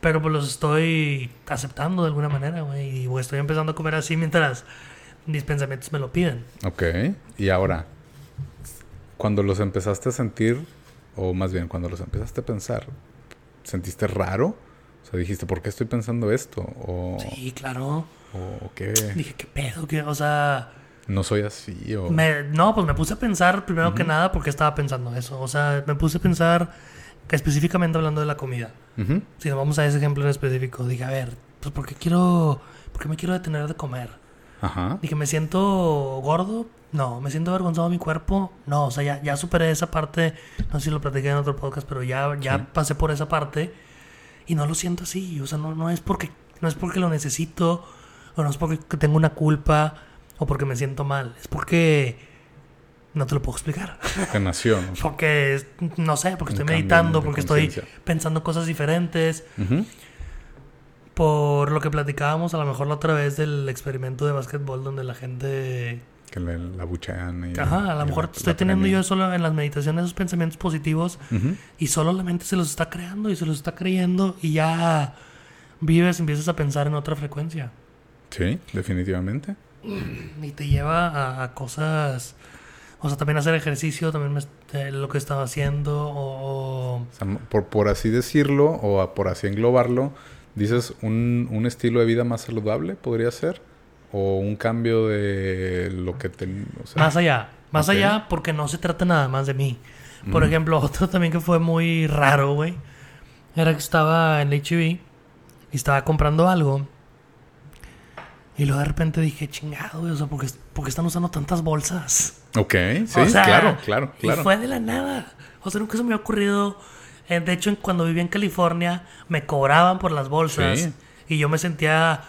S2: Pero pues los estoy aceptando de alguna manera, güey. Y estoy empezando a comer así mientras mis pensamientos me lo piden.
S1: Ok. Y ahora, cuando los empezaste a sentir, o más bien cuando los empezaste a pensar, ¿sentiste raro? O sea, dijiste, ¿por qué estoy pensando esto? O,
S2: Sí, claro.
S1: o qué,
S2: Dije, ¿qué pedo? ¿Qué? O sea,
S1: no soy así, o...
S2: me- no, pues me puse a pensar primero que nada porque estaba pensando eso. O sea, me puse a pensar que específicamente hablando de la comida. Si nos vamos a ese ejemplo en específico, dije, a ver, pues ¿por qué quiero, por qué me quiero detener de comer?
S1: Ajá.
S2: Dije, ¿me siento gordo? No. ¿Me siento avergonzado de mi cuerpo? No. O sea, ya, ya superé esa parte. No sé si lo platiqué en otro podcast, pero ya, ya
S1: Sí.
S2: pasé por esa parte. Y no lo siento así. O sea, no, no es porque no es porque lo necesito. O no es porque tengo una culpa. O porque me siento mal. Es porque no te lo puedo explicar.
S1: Que nació, ¿no? <laughs>
S2: Porque, no sé, porque
S1: Un
S2: estoy meditando, porque estoy pensando cosas diferentes. Por lo que platicábamos a lo mejor la otra vez del experimento de básquetbol donde la gente
S1: Que le, la buchean y...
S2: Ajá, a lo mejor
S1: la-
S2: estoy
S1: la
S2: teniendo yo solo en las meditaciones esos pensamientos positivos y solo la mente se los está creando y se los está creyendo y ya vives, empiezas a pensar en otra frecuencia
S1: Sí, definitivamente.
S2: Y te lleva a, a cosas, o sea, también hacer ejercicio, también me- eh, lo que estaba haciendo o...
S1: O sea, por, por así decirlo, o a- por así englobarlo, dices un, un estilo de vida más saludable, podría ser. O un cambio de lo que te... O sea,
S2: Más allá, más allá porque no se trata nada más de mí. Por ejemplo, <laughs> otro también que fue muy raro, güey, era que estaba en HB y estaba comprando algo. Y luego de repente dije, chingado, güey, o sea, ¿por qué, por qué están usando tantas bolsas?
S1: Ok, sí,
S2: O sea,
S1: claro, claro,
S2: Y
S1: claro.
S2: fue de la nada. O sea, nunca se me había ocurrido. Eh, de hecho, cuando vivía en California, me cobraban por las bolsas.
S1: Sí.
S2: Y yo me sentía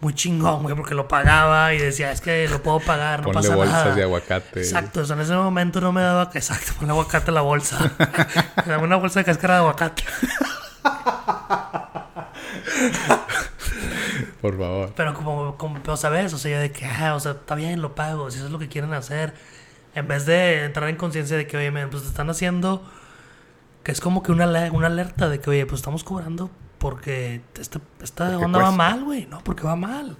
S2: muy chingón, güey, porque lo pagaba y decía, es que lo puedo pagar, no
S1: Ponle
S2: pasa
S1: bolsas
S2: nada.
S1: de aguacate.
S2: Exacto, o sea, en ese momento no me daba. Exacto, ponle aguacate a la bolsa. <laughs> Dame una bolsa de cáscara de aguacate. <laughs>
S1: Por favor.
S2: Pero como, como o ¿sabes? O sea, de que, ah, o sea, está bien, lo pago, si eso es lo que quieren hacer. En vez de entrar en conciencia de que, oye, pues te están haciendo, que es como que una, una alerta de que, oye, pues estamos cobrando porque esta, esta
S1: Porque
S2: onda va mal, güey, no, porque va mal.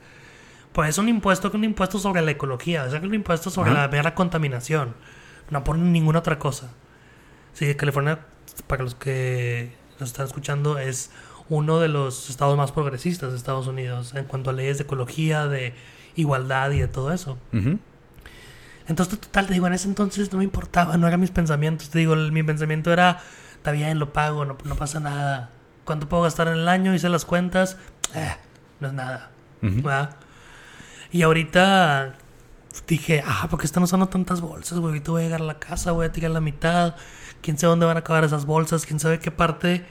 S2: Pues es un impuesto que un impuesto sobre la ecología, es un impuesto sobre
S1: Ajá.
S2: la mera contaminación. No ponen ninguna otra cosa. Sí, California, para los que nos están escuchando, es uno de los estados más progresistas de Estados Unidos en cuanto a leyes de ecología, de igualdad y de todo eso.
S1: Ujú.
S2: Entonces, total, te digo, en ese entonces no me importaba, no eran mis pensamientos. Te digo, el- mi pensamiento era, está bien, lo pago, no, no pasa nada. ¿Cuánto puedo gastar en el año? Hice las cuentas, eh, no es nada. ¿verdad? Y ahorita dije, ah, ¿por qué están usando tantas bolsas, güey? Ahorita voy a llegar a la casa, voy a tirar la mitad. ¿Quién sabe dónde van a acabar esas bolsas? ¿Quién sabe qué parte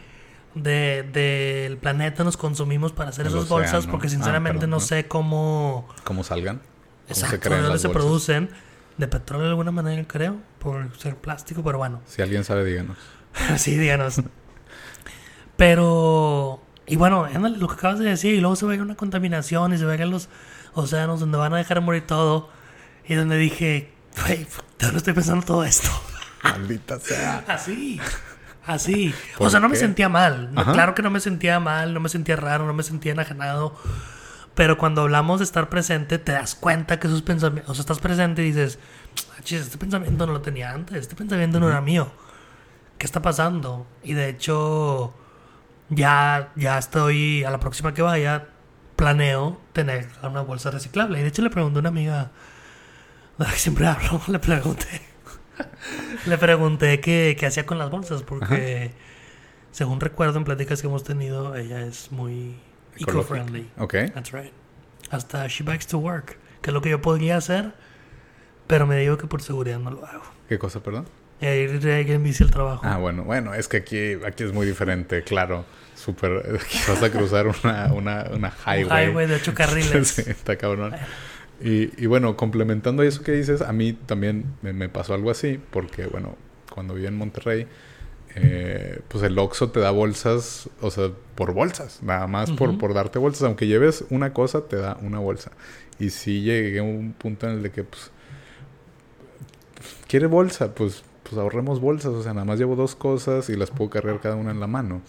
S2: de- del planeta nos consumimos para hacer
S1: El
S2: esas bolsas? Porque
S1: Ah,
S2: sinceramente
S1: perdón,
S2: no
S1: no.
S2: sé cómo...
S1: ¿Cómo salgan? ¿Cómo
S2: Exacto, de
S1: crean
S2: dónde se producen. De petróleo de alguna manera, creo. Por ser plástico, pero bueno.
S1: Si alguien sabe, díganos. <laughs>
S2: sí, díganos. Pero... Y bueno, lo que acabas de decir. Y luego se ve una contaminación y se ven los océanos donde van a dejar morir todo. Y donde dije, güey, ¿de dónde estoy pensando todo esto? <laughs>
S1: Maldita sea. <laughs>
S2: Así. Así.
S1: ¿Por
S2: O sea, no me
S1: qué?
S2: sentía mal.
S1: Ajá.
S2: claro que no me sentía mal, no me sentía raro, no me sentía enajenado. Pero cuando hablamos de estar presente, te das cuenta que esos pensamientos. O sea, estás presente y dices, "Ah, este pensamiento no lo tenía antes, este pensamiento no era mío. ¿Qué está pasando? Y de hecho, ya, ya estoy. A la próxima que vaya, planeo tener una bolsa reciclable. Y de hecho, le pregunté a una amiga <laughs> siempre hablo, le pregunté. Le pregunté qué, qué hacía con las bolsas, porque según recuerdo en pláticas que hemos tenido, ella es muy eco-friendly.
S1: Ok.
S2: That's right. Hasta she bikes to work, que es lo que yo podría hacer, pero me digo que por seguridad no lo hago.
S1: ¿Qué cosa, perdón?
S2: Ir en bici al trabajo.
S1: Ah, bueno, bueno, es que aquí, aquí es muy diferente, claro. Súper. <laughs> Vas a cruzar una, una, una
S2: Un
S1: highway.
S2: highway de ocho carriles. <laughs>
S1: sí, está cabrón. Y, y bueno, complementando eso que dices, a mí también me, me pasó algo así, porque bueno, cuando viví en Monterrey, eh, pues el Oxxo te da bolsas, o sea, por bolsas, nada más por, por darte bolsas. Aunque lleves una cosa, te da una bolsa. Y sí llegué a un punto en el de que, pues, ¿quiere bolsa? Pues, pues ahorremos bolsas, o sea, nada más llevo dos cosas y las puedo cargar cada una en la mano.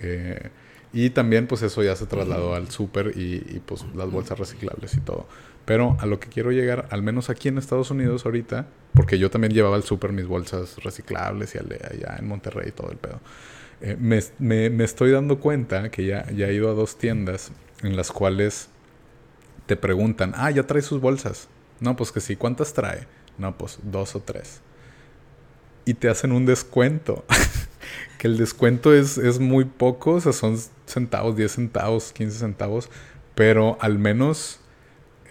S1: Eh, y también, pues eso ya se trasladó al súper y, y, pues las bolsas reciclables y todo. Pero a lo que quiero llegar, al menos aquí en Estados Unidos ahorita, porque yo también llevaba al súper mis bolsas reciclables y allá en Monterrey y todo el pedo. eh, me, me- me estoy dando cuenta que ya, ya he ido a dos tiendas en las cuales te preguntan, ah, ya trae sus bolsas. No, pues que sí, ¿cuántas trae? No, pues dos o tres. Y te hacen un descuento. <laughs> que el descuento es, es muy poco, o sea, son centavos, 10 centavos, 15 centavos, pero al menos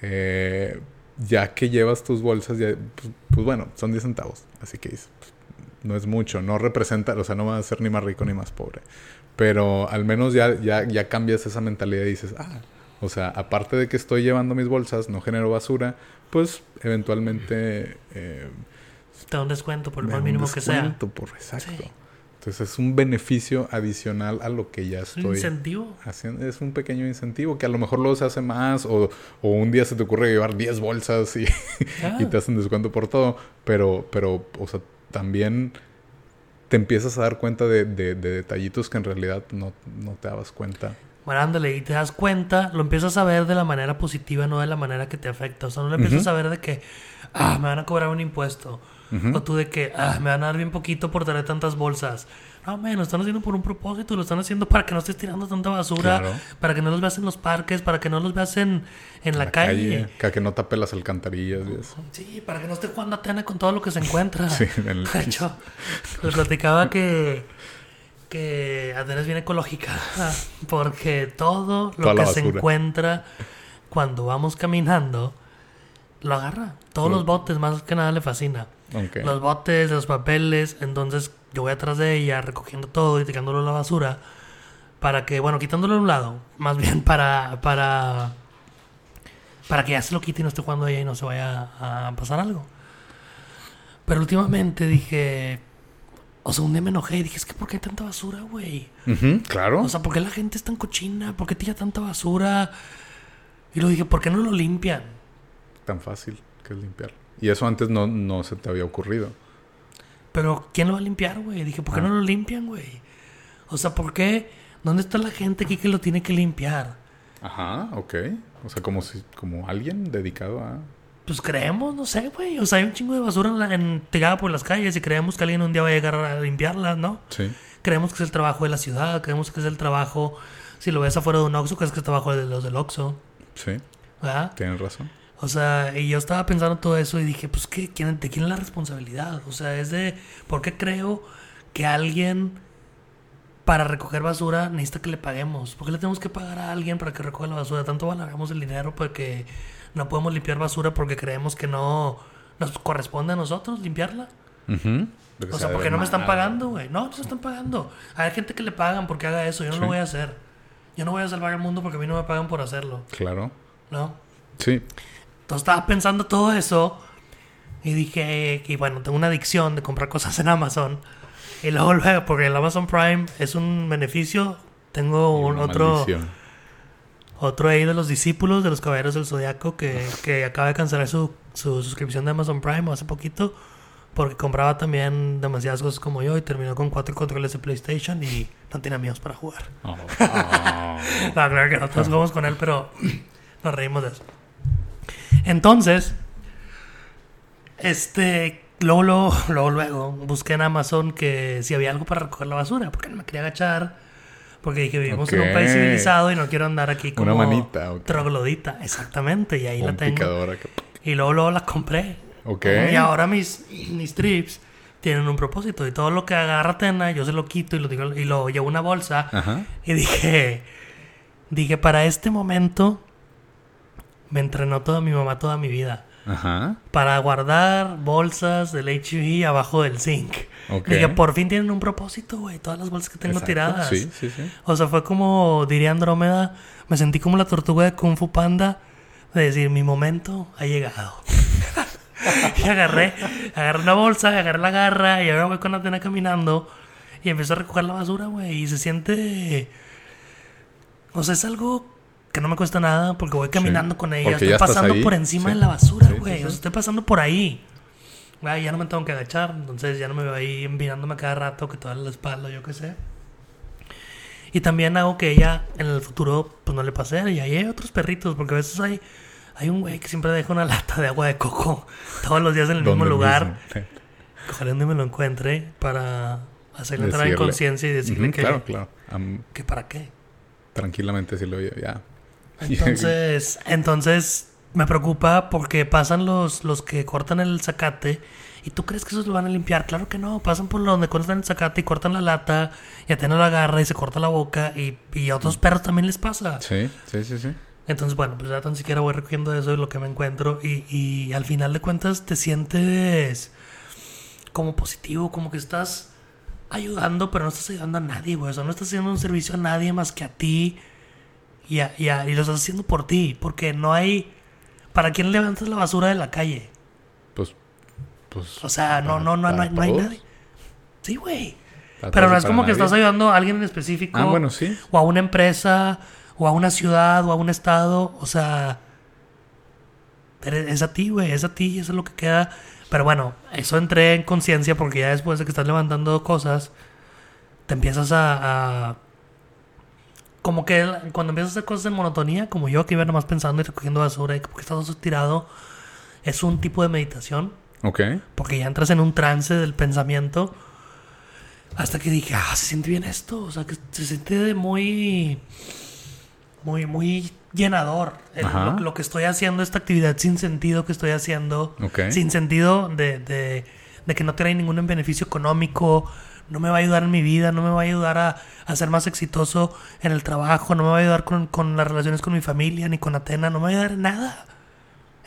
S1: eh, ya que llevas tus bolsas, ya, pues, pues bueno, son 10 centavos, así que dices, pues, no es mucho, no representa, o sea, no va a ser ni más rico ni más pobre, pero al menos ya, ya, ya cambias esa mentalidad y dices, ah, o sea, aparte de que estoy llevando mis bolsas, no genero basura, pues eventualmente... eh,
S2: Te da un descuento por
S1: un
S2: mínimo que sea.
S1: Por, exacto.
S2: Sí.
S1: Entonces es un beneficio adicional a lo que ya
S2: Es un
S1: estoy
S2: incentivo.
S1: haciendo. Es un pequeño incentivo que a lo mejor luego se hace más o, o un día se te ocurre llevar 10 bolsas y,
S2: Ah,
S1: y te hacen descuento por todo. Pero, pero, o sea, también te empiezas a dar cuenta de, de- de detallitos que en realidad no, no te dabas cuenta.
S2: Bueno, ándale, y te das cuenta, lo empiezas a ver de la manera positiva, no de la manera que te afecta. O sea, no lo empiezas a ver de que, ah, me van a cobrar un impuesto. O tú de que, ah, me van a dar bien poquito por traer tantas bolsas. No, men, lo están haciendo por un propósito, lo están haciendo para que no estés tirando tanta basura,
S1: Claro.
S2: para que no los veas en los parques, para que no los veas en, en la, calle.
S1: Que, que no tape las alcantarillas y eso.
S2: Sí, para que no esté jugando a tena con todo lo que se encuentra. <laughs>
S1: Sí, en
S2: De hecho, les platicaba <laughs> que, que Atena es bien ecológica. <laughs> Porque todo lo
S1: Toda
S2: que se encuentra cuando vamos caminando lo agarra. Todos
S1: Lo-
S2: los botes, más que nada, le fascina. Los botes, los papeles. Entonces yo voy atrás de ella recogiendo todo y tirándolo a la basura. Para que, bueno, quitándolo a un lado. Más <laughs> bien para. para para que ya se lo quite y no esté jugando ella y no se vaya a pasar algo. Pero últimamente dije. O sea, un día me enojé y dije, es que ¿por qué hay tanta basura, güey?
S1: Claro.
S2: O sea, ¿por qué la gente es tan cochina? ¿Por qué tira tanta basura? Y lo dije, ¿por qué no lo limpian?
S1: Tan fácil que es limpiar. Y eso antes no, no se te había ocurrido.
S2: Pero ¿quién lo va a limpiar, güey? Dije, ¿por qué
S1: Ah.
S2: no lo limpian, güey? O sea, ¿por qué? ¿Dónde está la gente aquí que lo tiene que limpiar?
S1: Ajá, ok. O sea, como si, como alguien dedicado a.
S2: Pues creemos, no sé, güey. O sea, hay un chingo de basura en la- en- tirada por las calles y creemos que alguien un día va a llegar a limpiarla, ¿no?
S1: Sí.
S2: Creemos que es el trabajo de la ciudad, creemos que es el trabajo, si lo ves afuera de un Oxxo, crees que es el trabajo de los del Oxxo,
S1: Sí,
S2: ¿verdad?
S1: tienes razón.
S2: O sea, y yo estaba pensando todo eso y dije, pues, ¿qué, quién, ¿de quién es la responsabilidad? O sea, es de, ¿por qué creo que alguien para recoger basura necesita que le paguemos. ¿Por qué le tenemos que pagar a alguien para que recoja la basura? Tanto valoramos el dinero porque no podemos limpiar basura porque creemos que no nos corresponde a nosotros limpiarla. O sea, porque no me están pagando, güey. No, no se están pagando. Hay gente que le pagan porque haga eso. Yo no
S1: Sí.
S2: lo voy a hacer. Yo no voy a salvar el mundo porque a mí no me pagan por hacerlo.
S1: Claro.
S2: ¿No?
S1: Sí.
S2: Entonces estaba pensando todo eso y dije que, bueno, tengo una adicción de comprar cosas en Amazon. Y luego, luego, porque el Amazon Prime es un beneficio, tengo un otro,
S1: maldición.
S2: otro ahí de los discípulos de los Caballeros del Zodiaco que, que acaba de cancelar su, su suscripción de Amazon Prime hace poquito porque compraba también demasiadas cosas como yo y terminó con cuatro controles de PlayStation y no tiene amigos para jugar.
S1: Oh, oh. <laughs>
S2: No, claro que no, todos jugamos con él, pero nos reímos de eso. Entonces, este, luego, luego, luego, luego, busqué en Amazon que si había algo para recoger la basura, porque no me quería agachar, porque dije, vivimos en un país civilizado y no quiero andar aquí como
S1: Una manita, ok.
S2: troglodita, exactamente, y ahí la
S1: Un
S2: tengo.
S1: picador acá.
S2: Y luego, luego la compré.
S1: Ok.
S2: Y ahora mis, mis trips tienen un propósito, y todo lo que agarra Tena, yo se lo quito y lo, digo, y lo llevo a una bolsa.
S1: Ajá.
S2: Y dije, dije, para este momento me entrenó toda mi mamá toda mi vida.
S1: Ajá.
S2: Para guardar bolsas del HV abajo del zinc.
S1: Ok.
S2: Dije, por fin tienen un propósito, güey. Todas las bolsas que tengo
S1: Exacto.
S2: tiradas.
S1: Sí, sí, sí.
S2: O sea, fue como, diría Andrómeda, me sentí como la tortuga de Kung Fu Panda, de decir, mi momento ha llegado. <laughs> y agarré, agarré una bolsa, agarré la garra y ahora voy con Atena caminando y empiezo a recoger la basura, güey. Y se siente... O sea, es algo que no me cuesta nada porque voy caminando con ella.
S1: Porque
S2: Estoy pasando por encima
S1: Sí.
S2: de la basura, güey.
S1: sí.
S2: Estoy pasando por ahí. Ya no me tengo que agachar, entonces ya no me veo ahí mirándome cada rato que toda la espalda, yo qué sé. Y también hago que ella en el futuro pues no le pase. Y ahí hay otros perritos, porque a veces hay, hay un güey que siempre deja una lata de agua de coco <laughs> todos los días en el mismo
S1: ¿Dónde
S2: lugar.
S1: mismo? <laughs>
S2: Ojalá día me lo encuentre para hacerle entrar en conciencia y decirle que,
S1: Claro, claro.
S2: Que para qué.
S1: tranquilamente si lo oye, ya. <laughs>
S2: Entonces, entonces me preocupa porque pasan los, los que cortan el zacate y tú crees que esos lo van a limpiar. Claro que no, pasan por donde cortan el zacate y cortan la lata y Atena la agarra y se corta la boca y, y a otros perros también les pasa.
S1: Sí, sí, sí, sí.
S2: Entonces, bueno, pues ya tan siquiera voy recogiendo eso y lo que me encuentro y, y al final de cuentas te sientes como positivo, como que estás ayudando, pero no estás ayudando a nadie, güey. O sea, no estás haciendo un servicio a nadie más que a ti y, a- y, a- y lo estás haciendo por ti, porque no hay... ¿Para quién levantas la basura de la calle?
S1: Pues, pues.
S2: O sea, no, no, no, no, hay, no hay nadie. Sí, güey. Pero no es como que estás ayudando a alguien en específico.
S1: Ah, bueno, sí.
S2: O a una empresa, o a una ciudad, o a un estado. O sea, es a ti, güey, es a ti eso es lo que queda. Pero bueno, eso entré en conciencia porque ya después de que estás levantando cosas, te empiezas a... a- como que cuando empiezas a hacer cosas en monotonía, como yo que iba nomás pensando y recogiendo basura y como que estás tirado, es un tipo de meditación
S1: Ok.
S2: porque ya entras en un trance del pensamiento. Hasta que dije, ah, se siente bien esto. O sea, que se siente de muy. Muy, muy llenador. El- lo, lo que estoy haciendo, esta actividad sin sentido que estoy haciendo.
S1: Ok.
S2: Sin sentido de, de, de que no trae ningún beneficio económico. No me va a ayudar en mi vida. No me va a ayudar a, a ser más exitoso en el trabajo. No me va a ayudar con, con las relaciones con mi familia ni con Atena. No me va a ayudar en nada.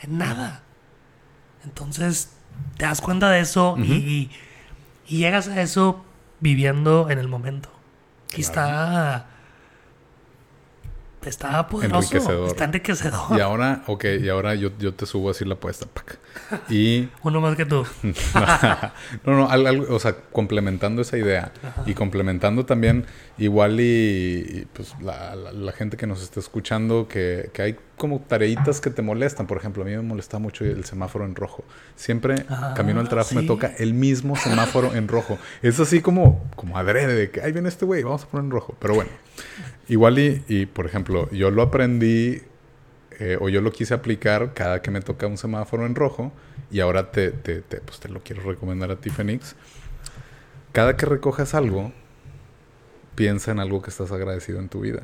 S2: En nada. Entonces, te das cuenta de eso y- y, y llegas a eso viviendo en el momento. Y está. Está poderoso.
S1: Enriquecedor.
S2: Está enriquecedor.
S1: Y ahora, ok, y ahora yo, yo te subo así la apuesta. pac. Y. <laughs>
S2: Uno más que tú. <laughs>
S1: no, no, al- algo, o sea, complementando esa idea y complementando también igual y, y, pues la, la- la gente que nos está escuchando que, que hay como tareitas que te molestan. Por ejemplo, a mí me molesta mucho el semáforo en rojo. Siempre
S2: Ah,
S1: camino al trabajo me
S2: sí.
S1: toca el mismo semáforo en rojo. Es así como, como adrede de que ahí viene este güey, vamos a poner en rojo. Pero bueno, igual y, y por ejemplo, yo lo aprendí eh, o yo lo quise aplicar cada que me toca un semáforo en rojo y ahora te, te, te, pues te lo quiero recomendar a ti, Fénix. Cada que recojas algo, piensa en algo que estás agradecido en tu vida.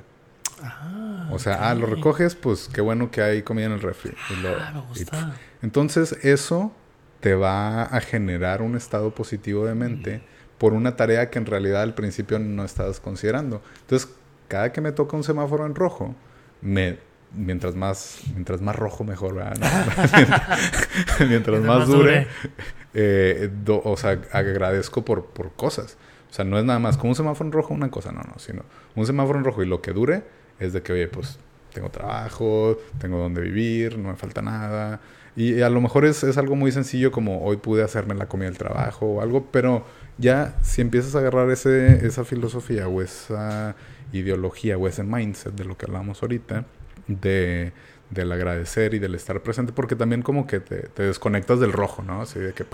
S2: Ah,
S1: O sea, ah, lo recoges, pues qué bueno que hay comida en el refri. Y lo-
S2: Ah, me
S1: y-
S2: gusta.
S1: entonces eso te va a generar un estado positivo de mente por una tarea que en realidad al principio no estabas considerando. Entonces, cada que me toca un semáforo en rojo, me mientras más mientras más rojo mejor ¿verdad? <laughs> mientras, más, dure, eh, o sea agradezco por, por cosas o sea no es nada más como un semáforo en rojo una cosa no no sino un semáforo en rojo y lo que dure es de que oye pues tengo trabajo tengo donde vivir no me falta nada y a lo mejor es, es algo muy sencillo como hoy pude hacerme la comida del trabajo o algo pero ya si empiezas a agarrar ese, esa filosofía o esa ideología o ese mindset de lo que hablamos ahorita, de, del agradecer y del estar presente, porque también como que te, desconectas del rojo, ¿no? Así de que,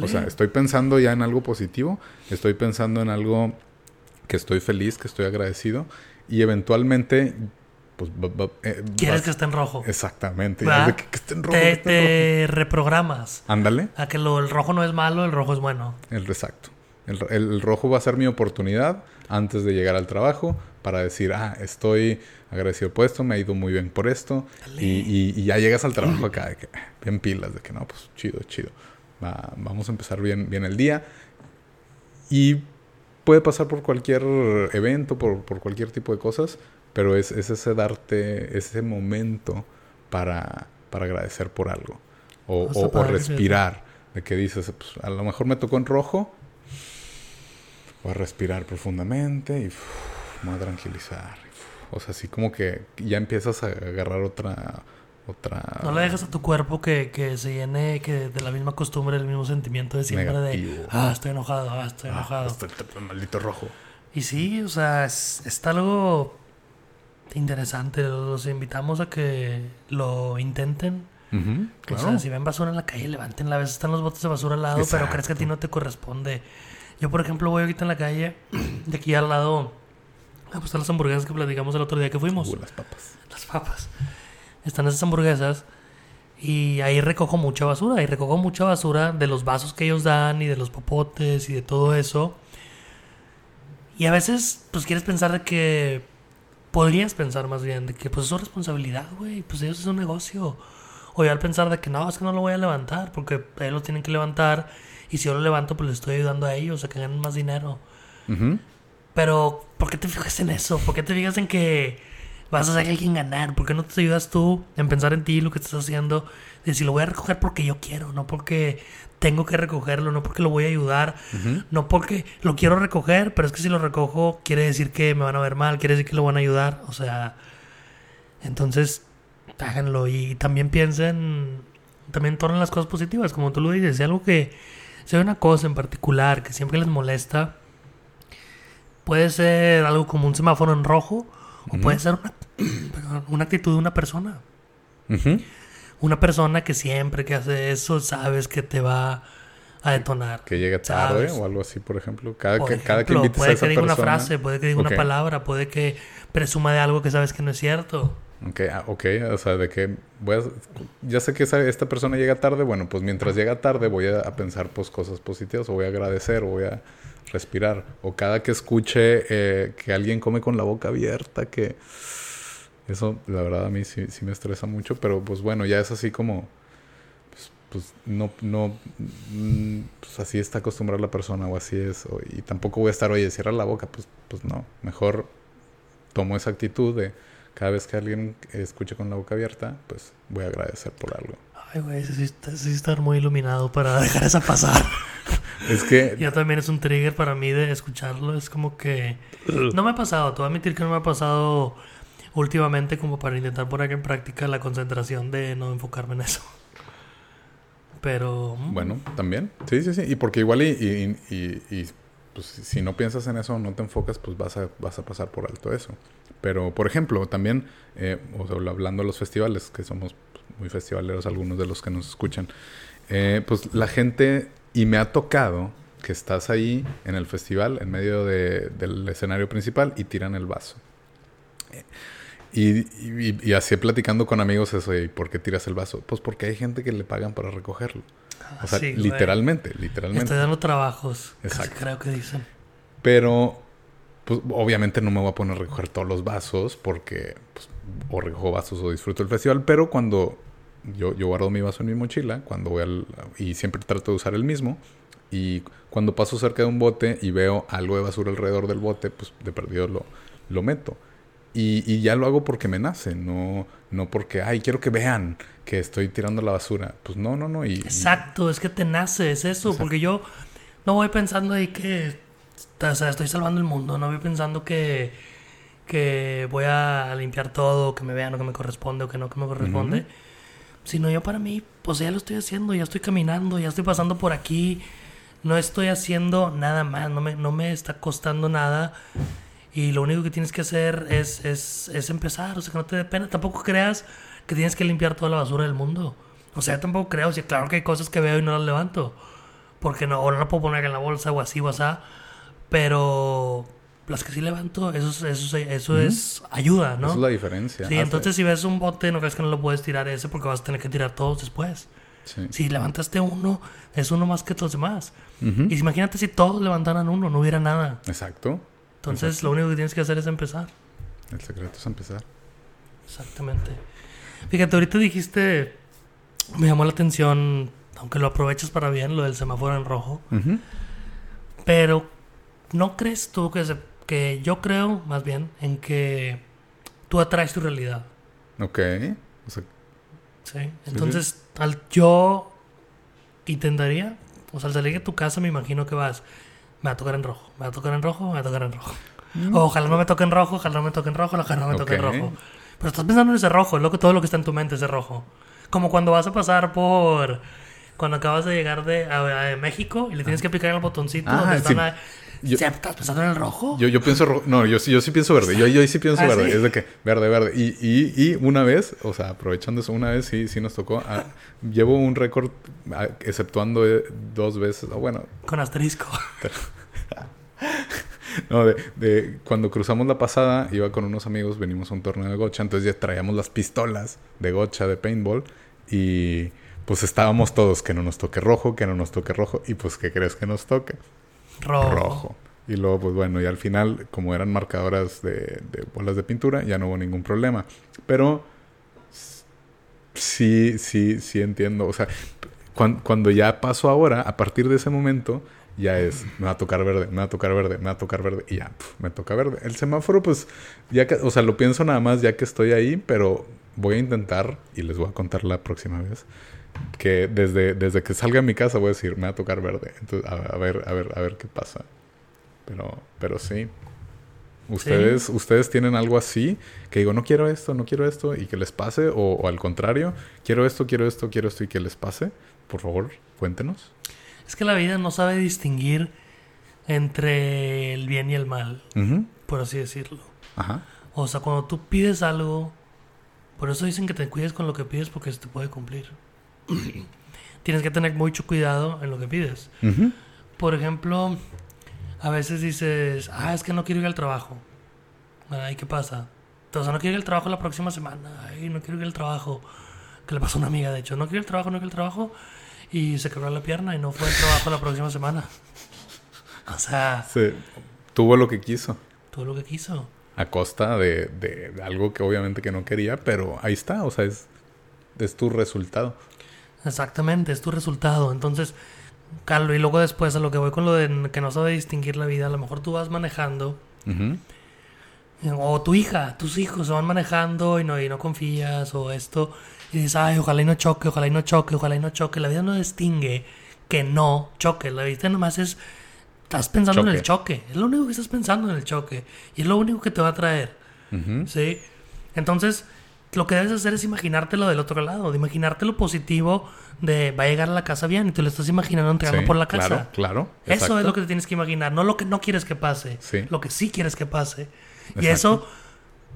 S1: o sea, estoy pensando ya en algo positivo, estoy pensando en algo que estoy feliz, que estoy agradecido, y eventualmente pues
S2: eh, quieres que esté en rojo
S1: exactamente
S2: que, esté en rojo, te, reprogramas.
S1: Ándale.
S2: A que lo, el rojo no es malo el rojo es bueno.
S1: El exacto. El, rojo va a ser mi oportunidad antes de llegar al trabajo para decir, ah, estoy agradecido por esto, me ha ido muy bien por esto. Y, ya llegas al trabajo acá, de que, bien pilas, de que no, pues chido, chido. vamos a empezar bien, bien el día. Y puede pasar por cualquier evento, por, cualquier tipo de cosas, pero es, ese darte ese momento para, para agradecer por algo. O, o respirar, de que dices, pues, a lo mejor me tocó en rojo, Voy a respirar profundamente y me voy a tranquilizar. O sea, así como que ya empiezas a agarrar otra... otra
S2: no le dejas a tu cuerpo que, que se llene que de la misma costumbre, el mismo sentimiento de siempre de... Ah, estoy enojado, ah, estoy ah, enojado.
S1: Estoy, maldito rojo.
S2: Y sí, o sea, es, está algo interesante. Los invitamos a que lo intenten. O sea, si ven basura en la calle, levántenla. A veces están los botes de basura al lado, pero crees que a ti no te corresponde yo, por ejemplo, voy ahorita en la calle, <clears throat> de aquí al lado, a pues las hamburguesas que platicamos el otro día que fuimos.
S1: Uh, las papas.
S2: Las papas. Están esas hamburguesas y ahí recojo mucha basura. Ahí recojo mucha basura de los vasos que ellos dan y de los popotes y de todo eso. Y a veces, pues quieres pensar de que. Podrías pensar más bien de que, pues es su responsabilidad, güey. Pues ellos es un negocio. O ya al pensar de que no, es que no lo voy a levantar porque ellos lo tienen que levantar y si yo lo levanto, pues le estoy ayudando a ellos a que ganen más dinero. Pero, ¿por qué te fijas en eso? ¿Por qué te fijas en que vas a ser alguien ganar? ¿Por qué no te ayudas tú en pensar en ti, lo que estás haciendo? De si lo voy a recoger porque yo quiero, no porque tengo que recogerlo, no porque lo voy a ayudar, no porque lo quiero recoger, pero es que si lo recojo quiere decir que me van a ver mal, quiere decir que lo van a ayudar. O sea, entonces háganlo y también piensen, también tornen las cosas positivas, como tú lo dices, si algo que si hay una cosa en particular que siempre les molesta, puede ser algo como un semáforo en rojo o puede ser <clears throat> una, actitud de una persona. Una persona que siempre que hace eso sabes que te va a detonar.
S1: Que llega tarde o algo así, por ejemplo. Cada, que, cada que invites
S2: puede
S1: a esa
S2: que diga una frase, puede que diga una palabra, puede que presuma de algo que sabes que no es cierto.
S1: Ok, ah, ok, o sea, de que voy a, ya sé que esta persona llega tarde, bueno, pues mientras llega tarde voy a, pensar pues cosas positivas, o voy a agradecer, o voy a respirar, o cada que escuche eh, que alguien come con la boca abierta, que eso la verdad a mí sí, sí me estresa mucho, pero pues bueno, ya es así como, pues, pues no, no, mm, pues así está acostumbrada la persona, o así es, y tampoco voy a estar, oye, cierra la boca, pues, pues no, mejor tomo esa actitud de cada vez que alguien escuche con la boca abierta, pues voy a agradecer por algo.
S2: Ay, güey, sí, estar muy iluminado para <laughs> dejar esa pasar. <laughs>
S1: es que...
S2: Ya también es un trigger para mí de escucharlo. Es como que... No me ha pasado, te voy a admitir que no me ha pasado últimamente como para intentar poner en práctica la concentración de no enfocarme en eso. Pero...
S1: Mm. Bueno, también. Sí, sí, sí. Y porque igual y, y, y pues si no piensas en eso, no te enfocas, pues vas a, vas a pasar por alto eso. Pero, por ejemplo, también, eh, hablando de los festivales, que somos muy festivaleros algunos de los que nos escuchan, eh, pues la gente, y me ha tocado que estás ahí en el festival, en medio del escenario principal, y tiran el vaso. Y, y, así platicando con amigos eso, ¿y por qué tiras el vaso? Pues porque hay gente que le pagan para recogerlo. O sea, literalmente, literalmente.
S2: Estoy dando trabajos. Exacto. Creo que dicen.
S1: Pero, pues, obviamente no me voy a poner a recoger todos los vasos porque, pues, o recojo vasos o disfruto el festival, pero cuando yo, yo guardo mi vaso en mi mochila, cuando voy al, y siempre trato de usar el mismo, Y cuando paso cerca de un bote y veo algo de basura alrededor del bote, pues de perdido lo, lo meto. Y, y ya lo hago porque me nace, no, no porque, ay, quiero que vean que estoy tirando la basura. Pues no, no, no. Y, y-
S2: Exacto, es que te nace, es eso, porque yo no voy pensando ahí que o sea, estoy salvando el mundo, no voy pensando que, que voy a limpiar todo, que me vean lo que me corresponde o que no que me corresponde, sino yo para mí, pues ya lo estoy haciendo, ya estoy caminando, ya estoy pasando por aquí, no estoy haciendo nada más, no me, no me está costando nada. Y lo único que tienes que hacer es, es, es empezar, o sea, que no te dé pena. Tampoco creas que tienes que limpiar toda la basura del mundo. O sea, tampoco creo, o sea, claro que hay cosas que veo y no las levanto. Porque no, o no la puedo poner en la bolsa o así o así. Pero las que sí levanto, eso, es- eso, es- eso es ayuda, ¿no?
S1: Esa es la diferencia.
S2: Sí,
S1: Hace-
S2: entonces si ves un bote, no crees que no lo puedes tirar ese porque vas a tener que tirar todos después.
S1: Sí.
S2: Si levantaste uno, es uno más que los demás.
S1: Ujú.
S2: Y si imagínate si todos levantaran uno, no hubiera nada.
S1: Exacto.
S2: Entonces lo único que tienes que hacer es empezar.
S1: El secreto es empezar.
S2: Exactamente. Fíjate, ahorita dijiste, me llamó la atención, aunque lo aprovechas para bien, lo del semáforo en rojo. Pero, ¿no crees tú que, se- que yo creo, más bien, en que tú atraes tu realidad?
S1: Ok. O sea,
S2: ¿Sí? Entonces, al yo intentaría, o sea, al salir de tu casa me imagino que vas, me va a tocar en rojo, me va a tocar en rojo, me va a tocar en rojo. O ojalá no me toque en rojo, ojalá no me toque en rojo, ojalá no me toque en rojo. Pero estás pensando en ese rojo, es lo que todo lo que está en tu mente, ese rojo. Como cuando vas a pasar por... Cuando acabas de llegar de, a- a México y le tienes que picar el botoncito
S1: Ah,
S2: donde están
S1: sí.
S2: a-
S1: Yo-
S2: ¿Sí, ¿Estás pensando en el rojo?
S1: Yo, yo pienso, ro- no, yo, sí- yo sí pienso verde. Yo, yo sí pienso
S2: ¿Ah,
S1: verde.
S2: sí?
S1: Es de que verde, verde. Y, y, y una vez, o sea, aprovechando eso, una vez sí, sí nos tocó. ah, llevo un récord, ah, exceptuando eh, dos veces. o bueno,
S2: Con asterisco. <laughs>
S1: no, de, de cuando cruzamos la pasada, iba con unos amigos, venimos a un torneo de gocha. Entonces ya traíamos las pistolas de gocha, de paintball. Y pues estábamos todos, que no nos toque rojo, que no nos toque rojo. Y pues, ¿qué crees que nos toque?
S2: Rojo.
S1: rojo. Y luego, pues bueno, y al final, como eran marcadoras de, bolas de pintura, ya no hubo ningún problema. Pero sí, sí, sí entiendo. O sea, cuan- cuando, ya pasó ahora, a partir de ese momento, ya es, me va a tocar verde, me va a tocar verde, me va a tocar verde. Y ya, me toca verde. El semáforo, pues, ya o sea, lo pienso nada más ya que estoy ahí, pero voy a intentar, y les voy a contar la próxima vez, que desde, desde que salga a mi casa voy a decir, me va a tocar verde. Entonces, a, a ver, a ver, a ver qué pasa. Pero, pero sí. ¿Ustedes, ¿Ustedes tienen algo así? Que digo, no quiero esto, no quiero esto, y que les pase, o, o al contrario, quiero esto, quiero esto, quiero esto, y que les pase. Por favor, cuéntenos.
S2: Es que la vida no sabe distinguir entre el bien y el mal, por así decirlo.
S1: Ajá.
S2: O sea, cuando tú pides algo, por eso dicen que te cuides con lo que pides porque se te puede cumplir. Tienes que tener mucho cuidado en lo que pides.
S1: Ujú.
S2: Por ejemplo, a veces dices, ah, es que no quiero ir al trabajo. Ay, ¿qué pasa? Sea, no quiero ir al trabajo la próxima semana. Ay, no quiero ir al trabajo. Que le pasó a una amiga, de hecho. No quiero ir al trabajo, no quiero ir al trabajo. Y se quebró la pierna y no fue al trabajo la próxima semana. O sea,
S1: Se- tuvo lo que quiso.
S2: todo lo que quiso.
S1: A costa de, de algo que obviamente que no quería, pero ahí está. O sea, es, es tu resultado.
S2: Exactamente, es tu resultado. Entonces, Carlos, y luego después a lo que voy con lo de que no sabe distinguir la vida, a lo mejor tú vas manejando,
S1: Ujú.
S2: o tu hija, tus hijos se van manejando y no, y no confías, o esto, y dices, ay, ojalá y no choque, ojalá y no choque, ojalá y no choque. La vida no distingue que no choque, la vida nomás es, estás pensando en el choque, es lo único que estás pensando en el choque, y es lo único que te va a traer.
S1: Ujú.
S2: ¿Sí? Entonces, lo que debes hacer es imaginártelo del otro lado, de imaginarte lo positivo de va a llegar a la casa bien y te lo estás imaginando entrando
S1: Sí,
S2: por la casa.
S1: Claro, claro.
S2: Eso es lo que te tienes que imaginar, no lo que no quieres que pase,
S1: Sí.
S2: lo que sí quieres que pase. Y eso,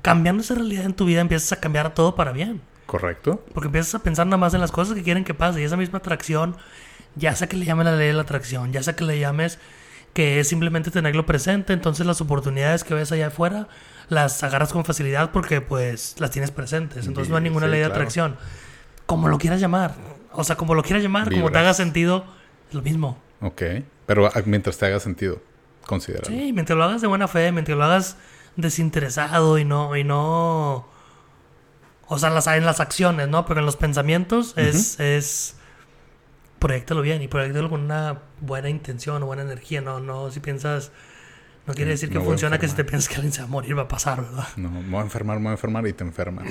S2: cambiando esa realidad en tu vida, empiezas a cambiar todo para bien.
S1: Correcto.
S2: Porque empiezas a pensar nada más en las cosas que quieren que pase. Y esa misma atracción, ya sea que le llames la ley de la atracción, ya sea que le llames que es simplemente tenerlo presente, entonces las oportunidades que ves allá afuera las agarras con facilidad porque pues las tienes presentes. Entonces no hay ninguna
S1: sí,
S2: ley de
S1: claro.
S2: atracción. Como lo quieras llamar. O sea, como lo quieras llamar, como te haga sentido, es lo mismo.
S1: Ok. Pero ah, mientras te haga sentido, considéralo.
S2: Sí, mientras lo hagas de buena fe, mientras lo hagas desinteresado y no, y no. O sea, en las, en las acciones, ¿no? Pero en los pensamientos es, es. proyectalo bien y proyectalo con una buena intención o buena energía. No, no, si piensas. No quiere
S1: Mm,
S2: decir que funciona que si te piensas que alguien se va a morir va a pasar, ¿verdad?
S1: No, me voy a enfermar, me voy a enfermar y te enfermas.